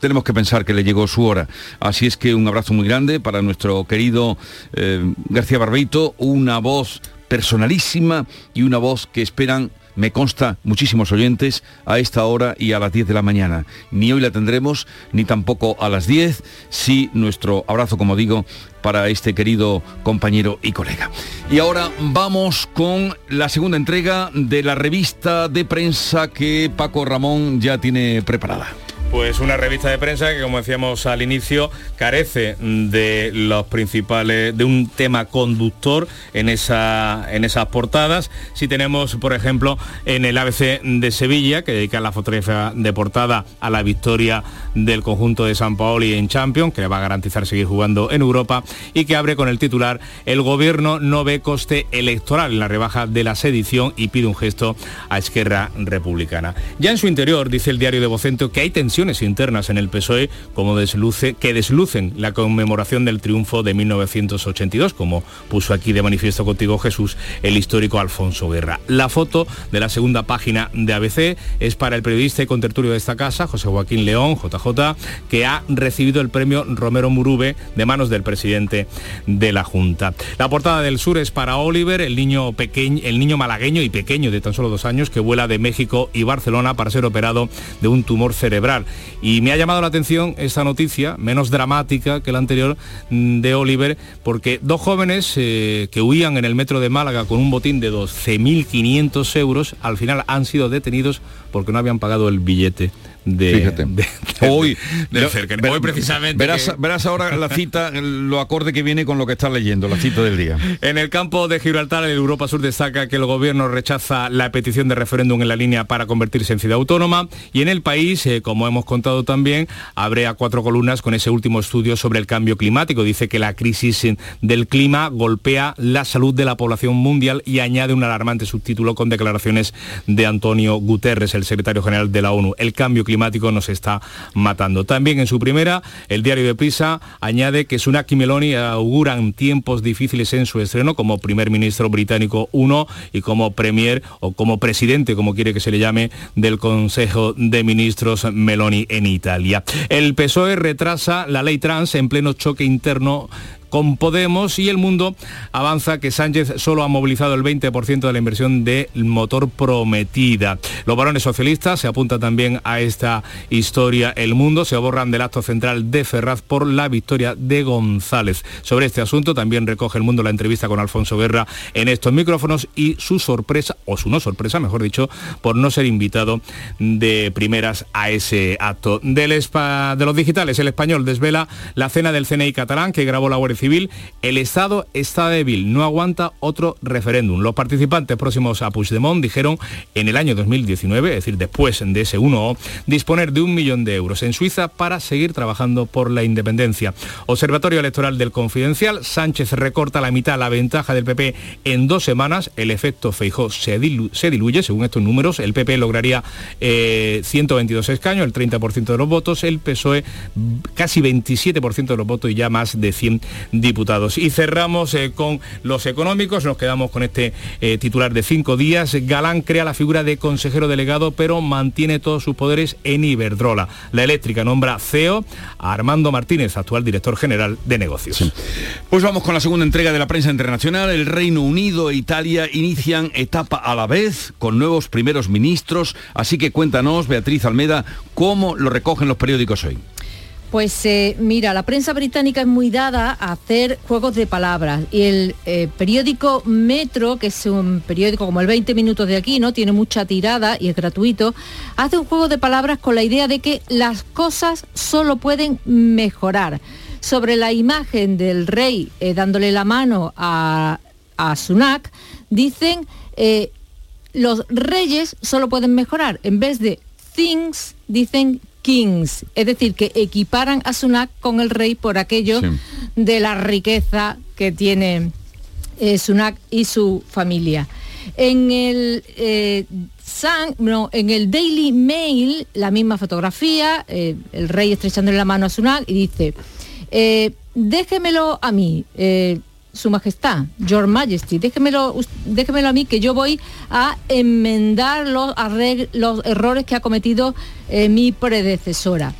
tenemos que pensar que le llegó su hora. Así es que un abrazo muy grande para nuestro querido eh, García Barbeito, una voz personalísima y una voz que esperan me consta muchísimos oyentes a esta hora y a las 10 de la mañana. Ni hoy la tendremos, ni tampoco a las 10, sí nuestro abrazo, como digo, para este querido compañero y colega. Y ahora vamos con la segunda entrega de la revista de prensa que Paco Ramón ya tiene preparada. Pues una revista de prensa que, como decíamos al inicio, carece de los principales, de un tema conductor en, esa, en esas portadas. Si tenemos, por ejemplo, en el ABC de Sevilla, que dedica la fotografía de portada a la victoria del conjunto de San Paoli en Champions, que le va a garantizar seguir jugando en Europa, y que abre con el titular El gobierno no ve coste electoral en la rebaja de la sedición y pide un gesto a Esquerra Republicana. Ya en su interior, dice el diario de Vocento, que hay tensión internas en el PSOE como desluce, que deslucen la conmemoración del triunfo de 1982, como puso aquí de manifiesto contigo Jesús el histórico Alfonso Guerra. La foto de la segunda página de ABC es para el periodista y contertulio de esta casa, José Joaquín León, JJ, que ha recibido el premio Romero Murube de manos del presidente de la Junta. La portada del sur es para Oliver, el niño pequeño, el niño malagueño y pequeño de tan solo dos años que vuela de México y Barcelona para ser operado de un tumor cerebral. Y me ha llamado la atención esta noticia, menos dramática que la anterior mm, de Oliver, porque dos jóvenes eh, que huían en el metro de Málaga con un botín de 12.500 euros, al final han sido detenidos porque no habían pagado el billete de, Fíjate. de- Hoy, de cerca. ver- Hoy precisamente Verás, que- verás ahora la cita, lo acorde que viene con lo que estás leyendo, la cita del día. En el campo de Gibraltar, el Europa Sur destaca que el gobierno rechaza la petición de referéndum en la línea para convertirse en ciudad autónoma y en el país, eh, como hemos contado también, abre a cuatro columnas con ese último estudio sobre el cambio climático. Dice que la crisis del clima golpea la salud de la población mundial y añade un alarmante subtítulo con declaraciones de Antonio Guterres, el secretario general de la ONU. El cambio climático nos está matando. También en su primera, el diario de Prisa añade que Sunak y Meloni auguran tiempos difíciles en su estreno como primer ministro británico uno y como premier o como presidente, como quiere que se le llame, del Consejo de Ministros Meloni en Italia. El PSOE retrasa la ley trans en pleno choque interno con Podemos y el mundo avanza que Sánchez solo ha movilizado el 20% de la inversión de motor prometida. Los varones socialistas se apunta también a esta historia. El mundo se borran del acto central de Ferraz por la victoria de González. Sobre este asunto también recoge el mundo la entrevista con Alfonso Guerra en estos micrófonos y su sorpresa, o su no sorpresa, mejor dicho, por no ser invitado de primeras a ese acto. Del de los digitales, el español desvela la cena del CNI catalán que grabó la Guardia Civil. El Estado está débil, no aguanta otro referéndum. Los participantes próximos a Puigdemont dijeron en el año 2019, es decir, después de ese 1O, disponer de un millón de euros en Suiza para seguir trabajando por la independencia. Observatorio Electoral del Confidencial, Sánchez recorta la mitad la ventaja del PP en dos semanas. El efecto Feijó se, se diluye, según estos números. El PP lograría eh, 122 escaños, el 30% de los votos. El PSOE casi 27% de los votos y ya más de 100 diputados. Y cerramos eh, con los económicos. Nos quedamos con este eh, titular de cinco días. Galán crea la figura de consejero delegado, pero mantiene todos sus poderes en Iberdrola. La eléctrica nombra CEO a Armando Martínez, actual director general de negocios. Pues vamos con la segunda entrega de la prensa internacional. El Reino Unido e Italia inician etapa a la vez con nuevos primeros ministros. Así que cuéntanos, Beatriz Almeda, cómo lo recogen los periódicos hoy. Pues eh, mira, la prensa británica es muy dada a hacer juegos de palabras y el eh, periódico Metro, que es un periódico como el 20 minutos de aquí, ¿no? Tiene mucha tirada y es gratuito, hace un juego de palabras con la idea de que las cosas solo pueden mejorar. Sobre la imagen del rey eh, dándole la mano a, a Sunak, dicen los reyes solo pueden mejorar. En vez de things, dicen kings. Es decir, que equiparan a Sunak con el rey por aquello Sí. de la riqueza que tiene eh, Sunak y su familia. En el, eh, no, en el Daily Mail, la misma fotografía, eh, el rey estrechándole la mano a Sunak y dice, eh, déjemelo a mí, su Majestad, Your Majesty, déjemelo, déjemelo a mí que yo voy a enmendar los, los errores que ha cometido eh, mi predecesora.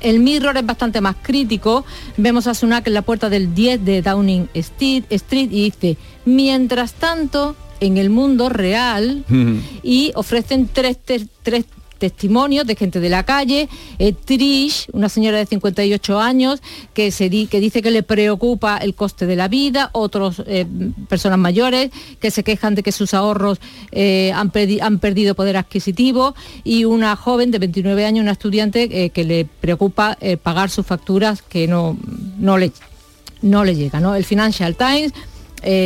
El Mirror es bastante más crítico. Vemos a Sunak en la puerta del 10 de Downing Street, Street y dice, mientras tanto, en el mundo real, y ofrecen tres, te- tres testimonios de gente de la calle. Eh, Trish, una señora de 58 años, que, se di- que dice que le preocupa el coste de la vida, otros eh, personas mayores que se quejan de que sus ahorros eh, han, perdi- han perdido poder adquisitivo y una joven de 29 años, una estudiante que le preocupa pagar sus facturas que no, no le no le llega. ¿no? El Financial Times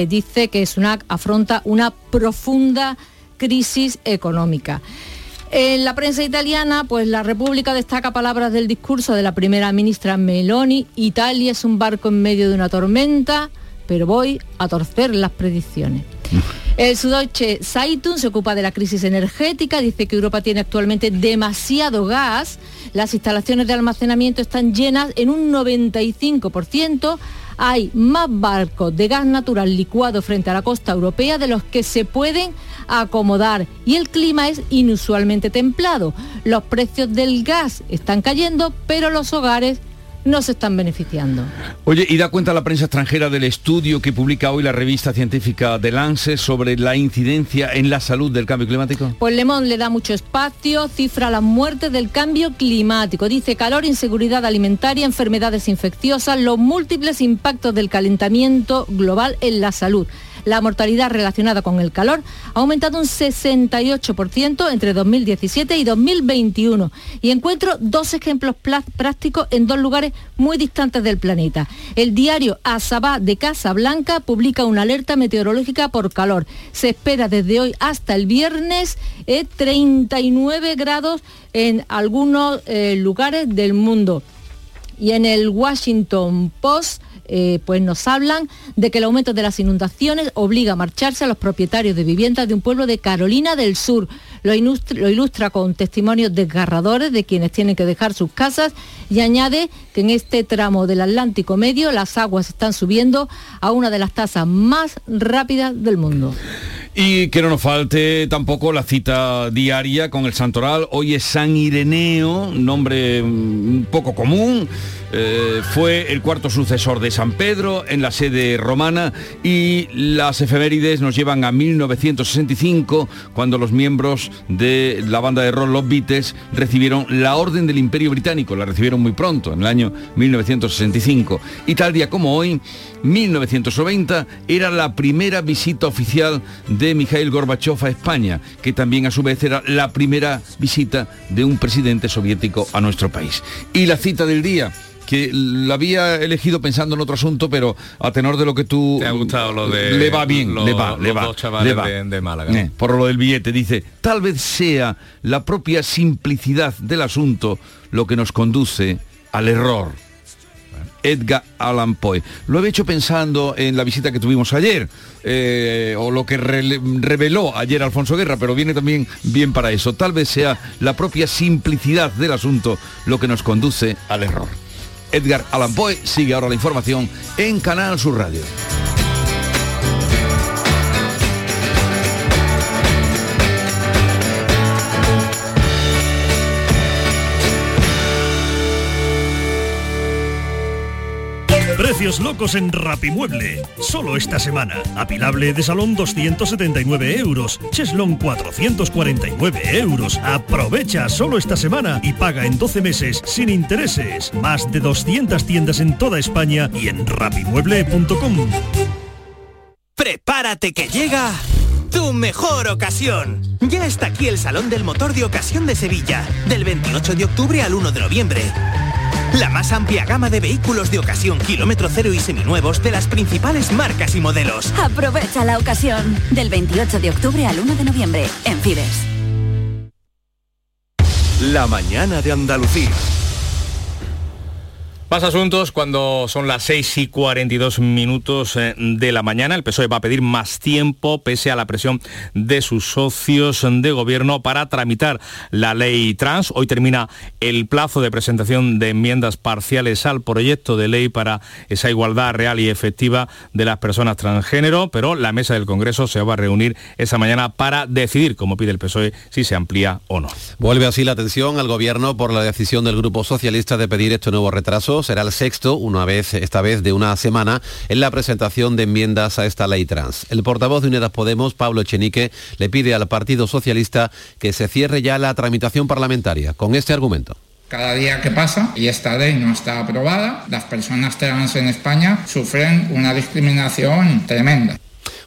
dice que Sunak afronta una profunda crisis económica. En la prensa italiana, pues la República destaca palabras del discurso de la primera ministra Meloni. Italia es un barco en medio de una tormenta, pero voy a torcer las predicciones. El Süddeutsche Zeitung se ocupa de la crisis energética, dice que Europa tiene actualmente demasiado gas, las instalaciones de almacenamiento están llenas en un 95%, hay más barcos de gas natural licuado frente a la costa europea de los que se pueden acomodar y el clima es inusualmente templado. Los precios del gas están cayendo, pero los hogares no se están beneficiando. Oye, y da cuenta la prensa extranjera del estudio que publica hoy la revista científica The Lancet sobre la incidencia en la salud del cambio climático. Pues Le Monde le da mucho espacio, cifra las muertes del cambio climático. Dice calor, inseguridad alimentaria, enfermedades infecciosas, los múltiples impactos del calentamiento global en la salud. La mortalidad relacionada con el calor ha aumentado un 68% entre 2017 y 2021 y encuentro dos ejemplos prácticos en dos lugares muy distantes del planeta. El diario Asabá de Casablanca publica una alerta meteorológica por calor. Se espera desde hoy hasta el viernes 39 eh, grados en algunos eh, lugares del mundo. Y en el Washington Post eh, pues nos hablan de que el aumento de las inundaciones obliga a marcharse a los propietarios de viviendas de un pueblo de Carolina del Sur. Lo ilustra, lo ilustra, con testimonios desgarradores de quienes tienen que dejar sus casas y añade que en este tramo del Atlántico Medio las aguas están subiendo a una de las tasas más rápidas del mundo. Y que no nos falte tampoco la cita diaria con el santoral. Hoy es San Ireneo, nombre mm, un poco común. Eh, fue el cuarto sucesor de San Pedro en la sede romana y las efemérides nos llevan a 1965 cuando los miembros de la banda de rock Los Beatles recibieron la Orden del Imperio Británico, la recibieron muy pronto, en el año 1965. Y tal día como hoy, 1990, era la primera visita oficial de Mikhail Gorbachev a España, que también a su vez era la primera visita de un presidente soviético a nuestro país. Y la cita del día, que la había elegido pensando en otro asunto, pero a tenor de lo que tú... Te ha gustado lo de... Le va bien, le va, le va. Dos chavales De, Málaga. Eh, por lo del billete, dice, tal vez sea la propia simplicidad del asunto lo que nos conduce al error. Edgar Allan Poe. Lo he hecho pensando en la visita que tuvimos ayer, eh, o lo que reveló ayer Alfonso Guerra, pero viene también bien para eso. Tal vez sea la propia simplicidad del asunto lo que nos conduce al error. Edgar Allan Poe. Sigue ahora la información en Canal Sur Radio. Precios locos en Rapimueble. Solo esta semana. Apilable de salón 279 euros. Cheslon 449 euros. Aprovecha solo esta semana y paga en 12 meses sin intereses. Más de 200 tiendas en toda España y en rapimueble.com. Prepárate que llega tu mejor ocasión. Ya está aquí el Salón del Motor de Ocasión de Sevilla, del 28 de octubre al 1 de noviembre. La más amplia gama de vehículos de ocasión kilómetro cero y seminuevos de las principales marcas y modelos. Aprovecha la ocasión del 28 de octubre al 1 de noviembre en Fides. La mañana de Andalucía. Más asuntos cuando son las 6 y 42 minutos eh, de la mañana. El PSOE va a pedir más tiempo pese a la presión de sus socios de gobierno para tramitar la ley trans. Hoy termina el plazo de presentación de enmiendas parciales al proyecto de ley para esa igualdad real y efectiva de las personas transgénero, pero la mesa del Congreso se va a reunir esa mañana para decidir, como pide el PSOE, si se amplía o no. Vuelve así la atención al gobierno por la decisión del Grupo Socialista de pedir este nuevo retraso será el sexto, una vez, esta vez de una semana, en la presentación de enmiendas a esta ley trans. El portavoz de Unidas Podemos, Pablo Echenique, le pide al Partido Socialista que se cierre ya la tramitación parlamentaria, con este argumento. Cada día que pasa y esta ley no está aprobada, las personas trans en España sufren una discriminación tremenda.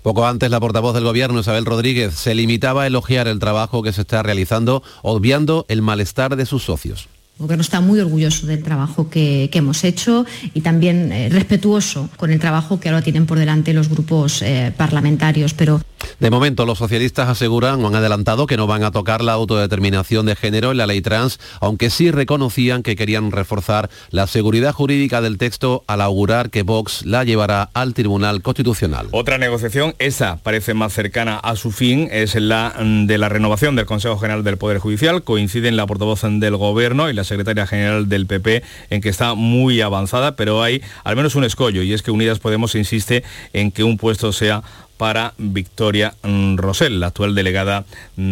Poco antes, la portavoz del Gobierno, Isabel Rodríguez, se limitaba a elogiar el trabajo que se está realizando, obviando el malestar de sus socios. El Gobierno está muy orgulloso del trabajo que, hemos hecho y también eh, respetuoso con el trabajo que ahora tienen por delante los grupos eh, parlamentarios. Pero de momento, los socialistas aseguran o han adelantado que no van a tocar la autodeterminación de género en la ley trans, aunque sí reconocían que querían reforzar la seguridad jurídica del texto al augurar que Vox la llevará al Tribunal Constitucional. Otra negociación, esa parece más cercana a su fin, es la mm, de la renovación del Consejo General del Poder Judicial. Coinciden la portavoz del Gobierno y la secretaria general del PP en que está muy avanzada, pero hay al menos un escollo y es que Unidas Podemos insiste en que un puesto sea para Victoria Rosell, la actual delegada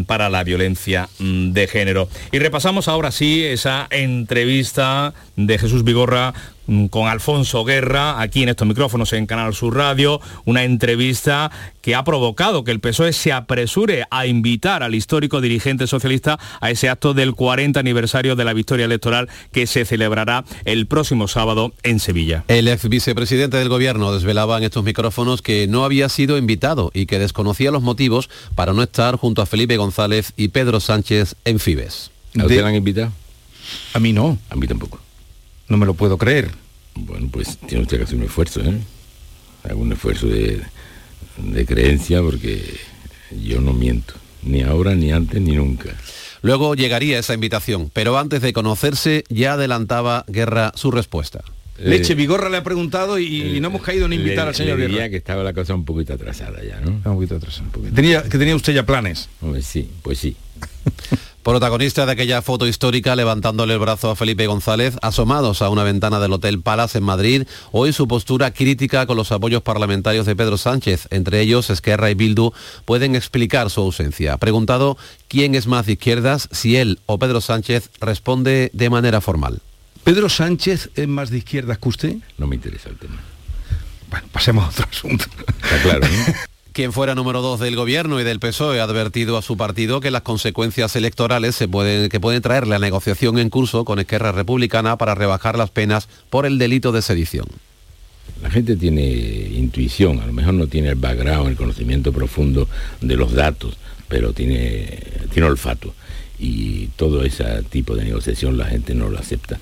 para la violencia de género. Y repasamos ahora sí esa entrevista de Jesús Vigorra con Alfonso Guerra aquí en estos micrófonos en Canal Sur Radio, una entrevista que ha provocado que el PSOE se apresure a invitar al histórico dirigente socialista a ese acto del 40 aniversario de la victoria electoral que se celebrará el próximo sábado en Sevilla. El ex vicepresidente del gobierno desvelaba en estos micrófonos que no había sido invitado y que desconocía los motivos para no estar junto a Felipe González y Pedro Sánchez en Fibes. ¿A usted han invitado? A mí no. A mí tampoco. No me lo puedo creer. Bueno, pues tiene usted que hacer un esfuerzo, ¿eh? Algún esfuerzo de, de creencia porque yo no miento. Ni ahora, ni antes, ni nunca. Luego llegaría esa invitación, pero antes de conocerse ya adelantaba Guerra su respuesta. Leche Vigorra le ha preguntado y, y no hemos caído en invitar Le- al señor le Guerra. que estaba la cosa un poquito atrasada ya, ¿no? Un poquito atrasada. un poquito. Tenía, que tenía usted ya planes. Hombre, sí, pues sí. Protagonista de aquella foto histórica levantándole el brazo a Felipe González, asomados a una ventana del Hotel Palace en Madrid, hoy su postura crítica con los apoyos parlamentarios de Pedro Sánchez, entre ellos Esquerra y Bildu, pueden explicar su ausencia. Preguntado quién es más de izquierdas, si él o Pedro Sánchez, responde de manera formal. ¿Pedro Sánchez es más de izquierdas que usted? No me interesa el tema. Bueno, pasemos a otro asunto. Está claro, ¿no? Quien fuera número dos del gobierno y del PSOE ha advertido a su partido que las consecuencias electorales que pueden traer la negociación en curso con Esquerra Republicana para rebajar las penas por el delito de sedición. La gente tiene intuición, a lo mejor no tiene el background, el conocimiento profundo de los datos, pero tiene, tiene olfato. Y todo ese tipo de negociación la gente no lo acepta.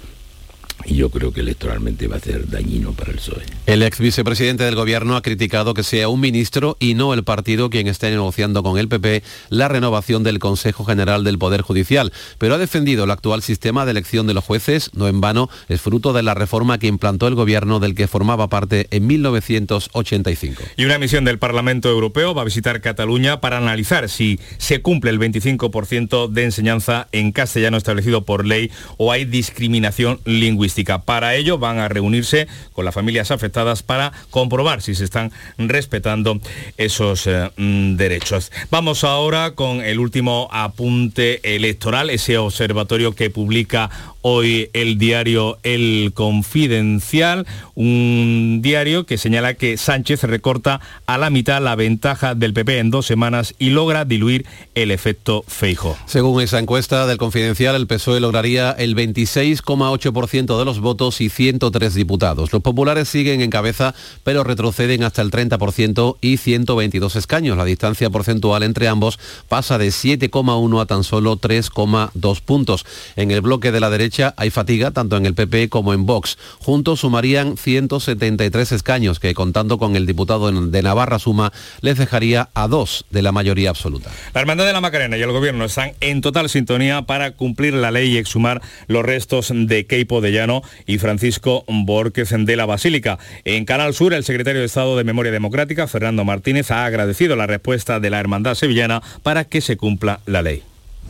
Y yo creo que electoralmente va a ser dañino para el PSOE. El ex vicepresidente del gobierno ha criticado que sea un ministro y no el partido quien esté negociando con el PP la renovación del Consejo General del Poder Judicial, pero ha defendido el actual sistema de elección de los jueces, no en vano, es fruto de la reforma que implantó el gobierno del que formaba parte en 1985. Y una misión del Parlamento Europeo va a visitar Cataluña para analizar si se cumple el 25% de enseñanza en castellano establecido por ley o hay discriminación lingüística. Para ello van a reunirse con las familias afectadas para comprobar si se están respetando esos eh, mm, derechos. Vamos ahora con el último apunte electoral, ese observatorio que publica hoy el diario El Confidencial, un diario que señala que Sánchez recorta a la mitad la ventaja del PP en dos semanas y logra diluir el efecto Feijo. Según esa encuesta del Confidencial, el PSOE lograría el 26,8% de los votos y 103 diputados. Los populares siguen en cabeza, pero retroceden hasta el 30% y 122 escaños. La distancia porcentual entre ambos pasa de 7,1 a tan solo 3,2 puntos. En el bloque de la derecha hay fatiga tanto en el PP como en Vox. Juntos sumarían 173 escaños que, contando con el diputado de Navarra Suma, les dejaría a dos de la mayoría absoluta. La Hermandad de la Macarena y el Gobierno están en total sintonía para cumplir la ley y exhumar los restos de Keipo de Llano y Francisco Borquez de la Basílica. En Canal Sur, el secretario de Estado de Memoria Democrática, Fernando Martínez, ha agradecido la respuesta de la Hermandad Sevillana para que se cumpla la ley.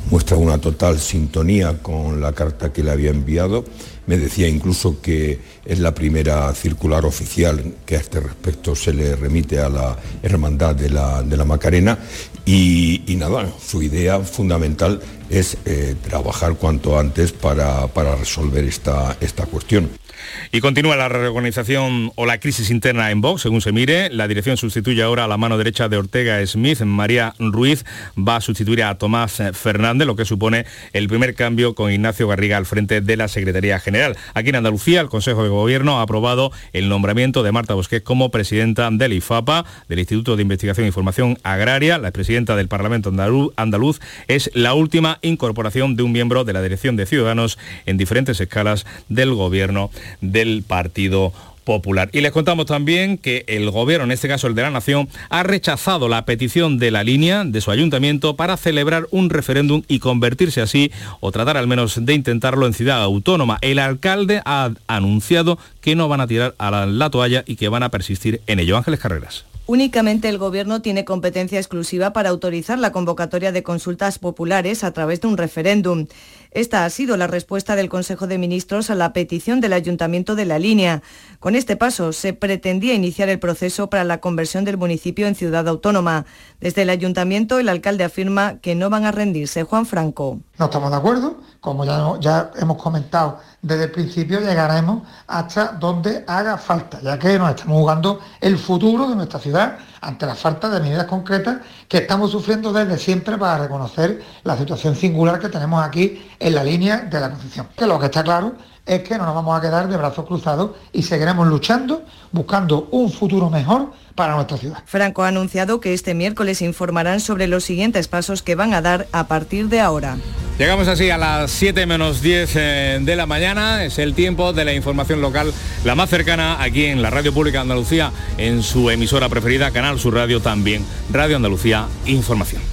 Muestra una total sintonía con la carta que le había enviado. Me decía incluso que es la primera circular oficial que a este respecto se le remite a la Hermandad de la, de la Macarena y, nada, su idea fundamental es eh, trabajar cuanto antes para, para resolver esta, esta cuestión. Y continúa la reorganización o la crisis interna en Vox, según se mire. La dirección sustituye ahora a la mano derecha de Ortega Smith. María Ruiz va a sustituir a Tomás Fernández, lo que supone el primer cambio con Ignacio Garriga al frente de la Secretaría General. Aquí en Andalucía, el Consejo de Gobierno ha aprobado el nombramiento de Marta Bosquet como presidenta del IFAPA, del Instituto de Investigación y Formación Agraria. La presidenta del Parlamento andaluz es la última incorporación de un miembro de la Dirección de Ciudadanos en diferentes escalas del Gobierno del Partido Popular. Y les contamos también que el gobierno, en este caso el de la Nación, ha rechazado la petición de la línea de su ayuntamiento para celebrar un referéndum y convertirse así, o tratar al menos de intentarlo en ciudad autónoma. El alcalde ha anunciado que no van a tirar a la, la toalla y que van a persistir en ello. Ángeles Carreras. Únicamente el Gobierno tiene competencia exclusiva para autorizar la convocatoria de consultas populares a través de un referéndum. Esta ha sido la respuesta del Consejo de Ministros a la petición del Ayuntamiento de la Línea. Con este paso se pretendía iniciar el proceso para la conversión del municipio en ciudad autónoma. Desde el Ayuntamiento el alcalde afirma que no van a rendirse. Juan Franco. No estamos de acuerdo, como ya, hemos comentado desde el principio llegaremos hasta donde haga falta, ya que nos estamos jugando el futuro de nuestra ciudad ante la falta de medidas concretas que estamos sufriendo desde siempre para reconocer la situación singular que tenemos aquí en la línea de la Concepción. Que lo que está claro es que no nos vamos a quedar de brazos cruzados y seguiremos luchando, buscando un futuro mejor para nuestra ciudad. Franco ha anunciado que este miércoles informarán sobre los siguientes pasos que van a dar a partir de ahora. Llegamos así a las 7 menos 10 eh, de la mañana, es el tiempo de la información local, la más cercana aquí en la Radio Pública de Andalucía, en su emisora preferida, Canal Sur Radio también, Radio Andalucía Información.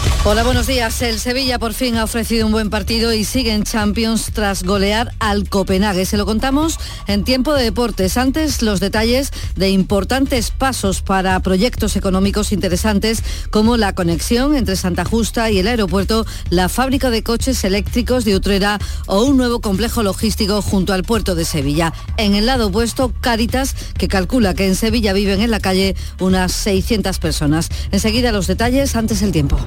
Hola, buenos días. El Sevilla por fin ha ofrecido un buen partido y sigue en Champions tras golear al Copenhague. Se lo contamos en tiempo de deportes. Antes, los detalles de importantes pasos para proyectos económicos interesantes como la conexión entre Santa Justa y el aeropuerto, la fábrica de coches eléctricos de Utrera o un nuevo complejo logístico junto al puerto de Sevilla. En el lado opuesto, Cáritas, que calcula que en Sevilla viven en la calle unas 600 personas. Enseguida los detalles, antes el tiempo.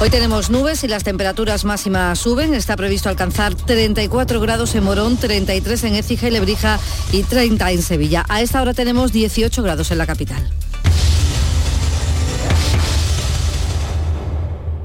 Hoy tenemos nubes y las temperaturas máximas suben. Está previsto alcanzar 34 grados en Morón, 33 en Écija y Lebrija y 30 en Sevilla. A esta hora tenemos 18 grados en la capital.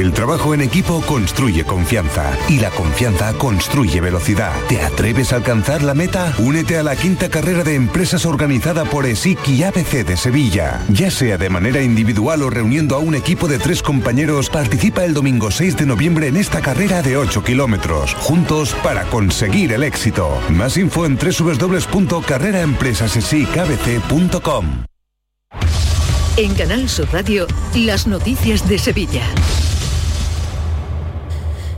El trabajo en equipo construye confianza y la confianza construye velocidad. ¿Te atreves a alcanzar la meta? Únete a la quinta carrera de empresas organizada por ESIC y ABC de Sevilla. Ya sea de manera individual o reuniendo a un equipo de tres compañeros, participa el domingo 6 de noviembre en esta carrera de 8 kilómetros. Juntos para conseguir el éxito. Más info en www.carreraempresasesicabc.com. En Canal Sur Radio, las noticias de Sevilla.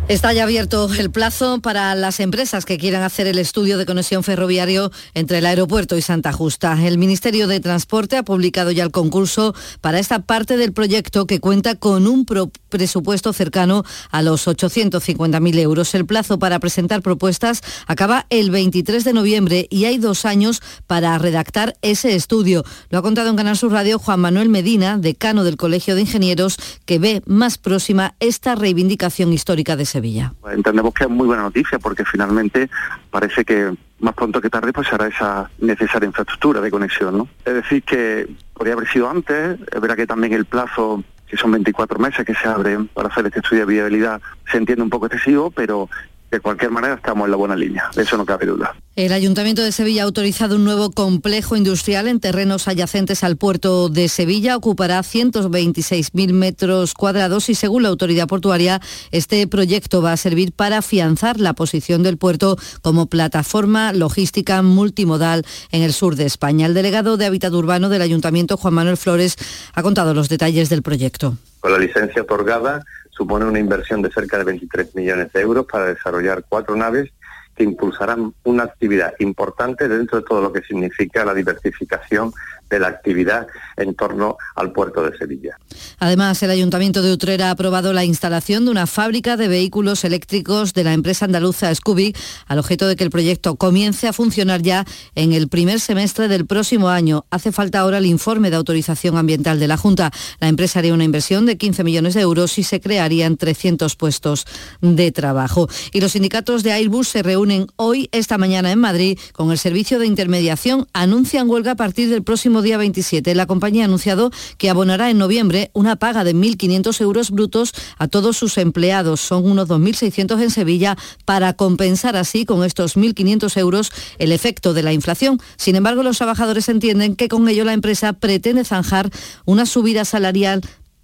Está ya abierto el plazo para las empresas que quieran hacer el estudio de conexión ferroviario entre el aeropuerto y Santa Justa. El Ministerio de Transporte ha publicado ya el concurso para esta parte del proyecto que cuenta con un presupuesto cercano a los 850.000 euros. El plazo para presentar propuestas acaba el 23 de noviembre y hay dos años para redactar ese estudio. Lo ha contado en Canal Sur Radio Juan Manuel Medina, decano del Colegio de Ingenieros, que ve más próxima esta reivindicación histórica de Sevilla. Entendemos que es muy buena noticia porque finalmente parece que más pronto que tarde pues hará esa necesaria infraestructura de conexión. ¿no? Es decir, que podría haber sido antes, es verdad que también el plazo que son 24 meses que se abren para hacer este estudio de viabilidad, se entiende un poco excesivo, pero de cualquier manera estamos en la buena línea, de eso no cabe duda. El Ayuntamiento de Sevilla ha autorizado un nuevo complejo industrial en terrenos adyacentes al puerto de Sevilla. Ocupará 126.000 metros cuadrados y según la autoridad portuaria, este proyecto va a servir para afianzar la posición del puerto como plataforma logística multimodal en el sur de España. El delegado de Hábitat Urbano del Ayuntamiento, Juan Manuel Flores, ha contado los detalles del proyecto. Con la licencia otorgada supone una inversión de cerca de 23 millones de euros para desarrollar cuatro naves que impulsarán una actividad importante dentro de todo lo que significa la diversificación de la actividad en torno al puerto de Sevilla. Además, el Ayuntamiento de Utrera ha aprobado la instalación de una fábrica de vehículos eléctricos de la empresa andaluza Scooby, al objeto de que el proyecto comience a funcionar ya en el primer semestre del próximo año. Hace falta ahora el informe de autorización ambiental de la Junta. La empresa haría una inversión de 15 millones de euros y se crearían 300 puestos de trabajo. Y los sindicatos de Airbus se reúnen hoy, esta mañana en Madrid, con el servicio de intermediación. Anuncian huelga a partir del próximo día 27. La compañía ha anunciado que abonará en noviembre una paga de 1.500 euros brutos a todos sus empleados. Son unos 2.600 en Sevilla para compensar así con estos 1.500 euros el efecto de la inflación. Sin embargo, los trabajadores entienden que con ello la empresa pretende zanjar una subida salarial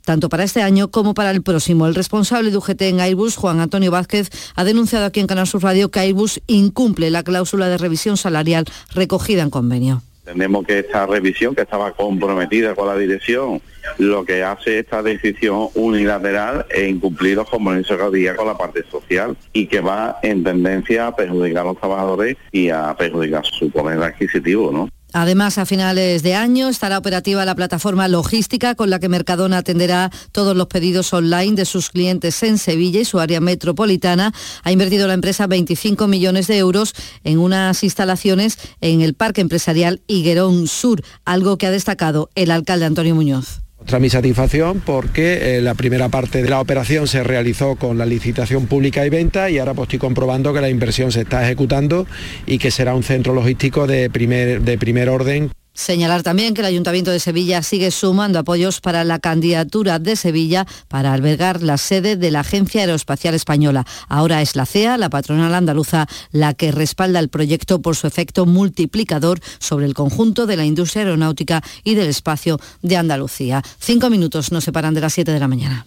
tanto para este año como para el próximo. El responsable de UGT en Airbus, Juan Antonio Vázquez, ha denunciado aquí en Canal Sur Radio que Airbus incumple la cláusula de revisión salarial recogida en convenio Entendemos que esta revisión, que estaba comprometida con la dirección, lo que hace esta decisión unilateral es incumplir los compromisos que había con la parte social y que va en tendencia a perjudicar a los trabajadores y a perjudicar su poder adquisitivo, ¿no? Además, a finales de año estará operativa la plataforma logística con la que Mercadona atenderá todos los pedidos online de sus clientes en Sevilla y su área metropolitana. Ha invertido la empresa 25 millones de euros en unas instalaciones en el Parque Empresarial Higuerón Sur, algo que ha destacado el alcalde Antonio Muñoz. Muestra mi satisfacción porque eh, la primera parte de la operación se realizó con la licitación pública y venta y ahora pues estoy comprobando que la inversión se está ejecutando y que será un centro logístico de primer, de primer orden. Señalar también que el Ayuntamiento de Sevilla sigue sumando apoyos para la candidatura de Sevilla para albergar la sede de la Agencia Aeroespacial Española. Ahora es la CEA, la patronal andaluza, la que respalda el proyecto por su efecto multiplicador sobre el conjunto de la industria aeronáutica y del espacio de Andalucía. Cinco minutos nos separan de las siete de la mañana.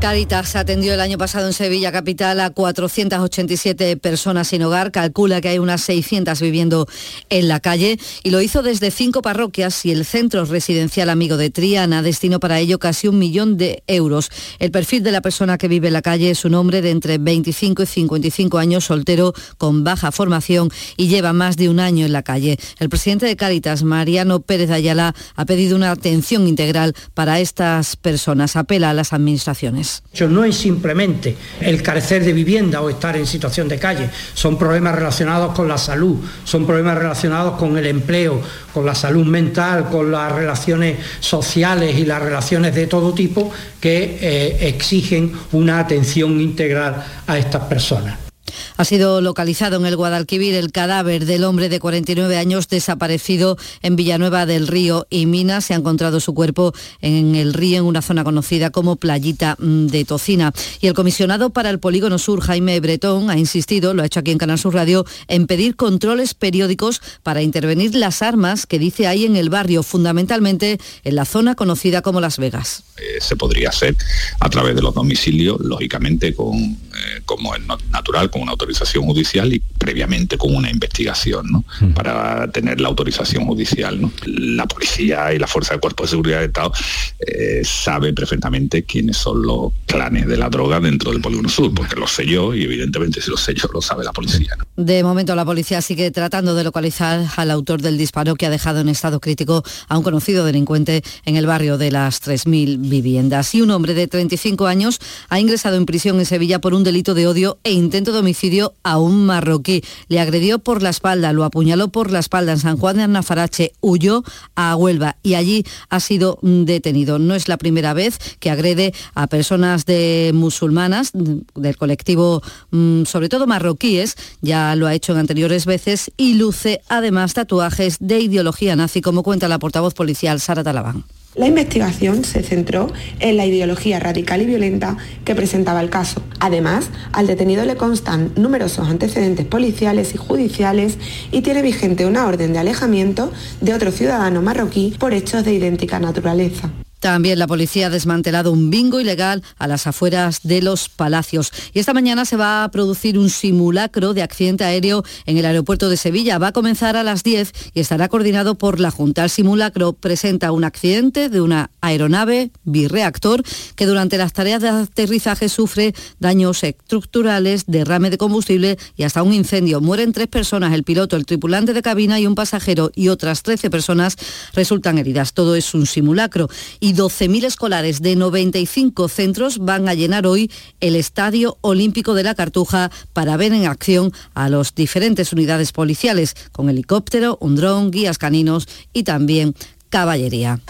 Caritas atendió el año pasado en Sevilla Capital a 487 personas sin hogar, calcula que hay unas 600 viviendo en la calle y lo hizo desde cinco parroquias y el centro residencial amigo de Triana destinó para ello casi un millón de euros. El perfil de la persona que vive en la calle es un hombre de entre 25 y 55 años, soltero, con baja formación y lleva más de un año en la calle. El presidente de Caritas, Mariano Pérez Ayala, ha pedido una atención integral para estas personas. Apela a las administraciones. No es simplemente el carecer de vivienda o estar en situación de calle, son problemas relacionados con la salud, son problemas relacionados con el empleo, con la salud mental, con las relaciones sociales y las relaciones de todo tipo que eh, exigen una atención integral a estas personas. Ha sido localizado en el Guadalquivir el cadáver del hombre de 49 años desaparecido en Villanueva del Río y Minas. Se ha encontrado su cuerpo en el río en una zona conocida como Playita mm, de Tocina. Y el comisionado para el Polígono Sur, Jaime Bretón, ha insistido, lo ha hecho aquí en Canal Sur Radio, en pedir controles periódicos para intervenir las armas que dice hay en el barrio, fundamentalmente en la zona conocida como Las Vegas. Eh, se podría hacer a través de los domicilios, lógicamente con, eh, como es natural, una autorización judicial y previamente con una investigación, ¿no? Para tener la autorización judicial, ¿no? La policía y la fuerza del Cuerpo de Seguridad del Estado eh, sabe perfectamente quiénes son los clanes de la droga dentro del Polígono Sur, porque lo sé yo y evidentemente si lo sé yo lo sabe la policía. De momento la policía sigue tratando de localizar al autor del disparo que ha dejado en estado crítico a un conocido delincuente en el barrio de las 3.000 viviendas. Y un hombre de 35 años ha ingresado en prisión en Sevilla por un delito de odio e intento de homicidio a un marroquí. Le agredió por la espalda, lo apuñaló por la espalda en San Juan de Anafarache, huyó a Huelva y allí ha sido detenido. No es la primera vez que agrede a personas de musulmanas del colectivo, mm, sobre todo marroquíes, ya lo ha hecho en anteriores veces y luce además tatuajes de ideología nazi, como cuenta la portavoz policial Sara Talabán. La investigación se centró en la ideología radical y violenta que presentaba el caso. Además, al detenido le constan numerosos antecedentes policiales y judiciales y tiene vigente una orden de alejamiento de otro ciudadano marroquí por hechos de idéntica naturaleza. También la policía ha desmantelado un bingo ilegal a las afueras de los palacios. Y esta mañana se va a producir un simulacro de accidente aéreo en el aeropuerto de Sevilla. Va a comenzar a las 10 y estará coordinado por la Junta. El simulacro presenta un accidente de una aeronave birreactor que durante las tareas de aterrizaje sufre daños estructurales, derrame de combustible y hasta un incendio. Mueren tres personas, el piloto, el tripulante de cabina y un pasajero y otras 13 personas resultan heridas. Todo es un simulacro 12.000 escolares de 95 centros van a llenar hoy el Estadio Olímpico de la Cartuja para ver en acción a las diferentes unidades policiales, con helicóptero, un dron, guías caninos y también caballería.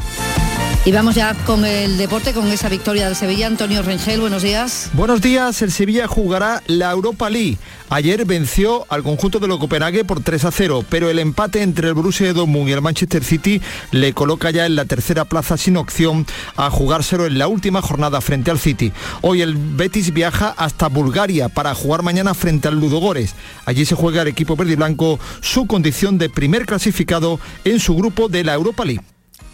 Y vamos ya con el deporte, con esa victoria del Sevilla. Antonio Rengel, buenos días. Buenos días, el Sevilla jugará la Europa League. Ayer venció al conjunto de lo Copenhague por 3 a 0, pero el empate entre el Borussia Dortmund y el Manchester City le coloca ya en la tercera plaza sin opción a jugárselo en la última jornada frente al City. Hoy el Betis viaja hasta Bulgaria para jugar mañana frente al Ludogores. Allí se juega el equipo verde y blanco su condición de primer clasificado en su grupo de la Europa League.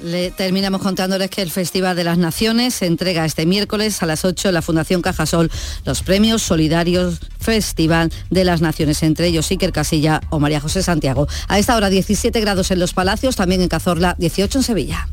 Le terminamos contándoles que el Festival de las Naciones entrega este miércoles a las 8 en la Fundación Cajasol los premios solidarios Festival de las Naciones, entre ellos Iker Casilla o María José Santiago. A esta hora 17 grados en los Palacios, también en Cazorla, 18 en Sevilla.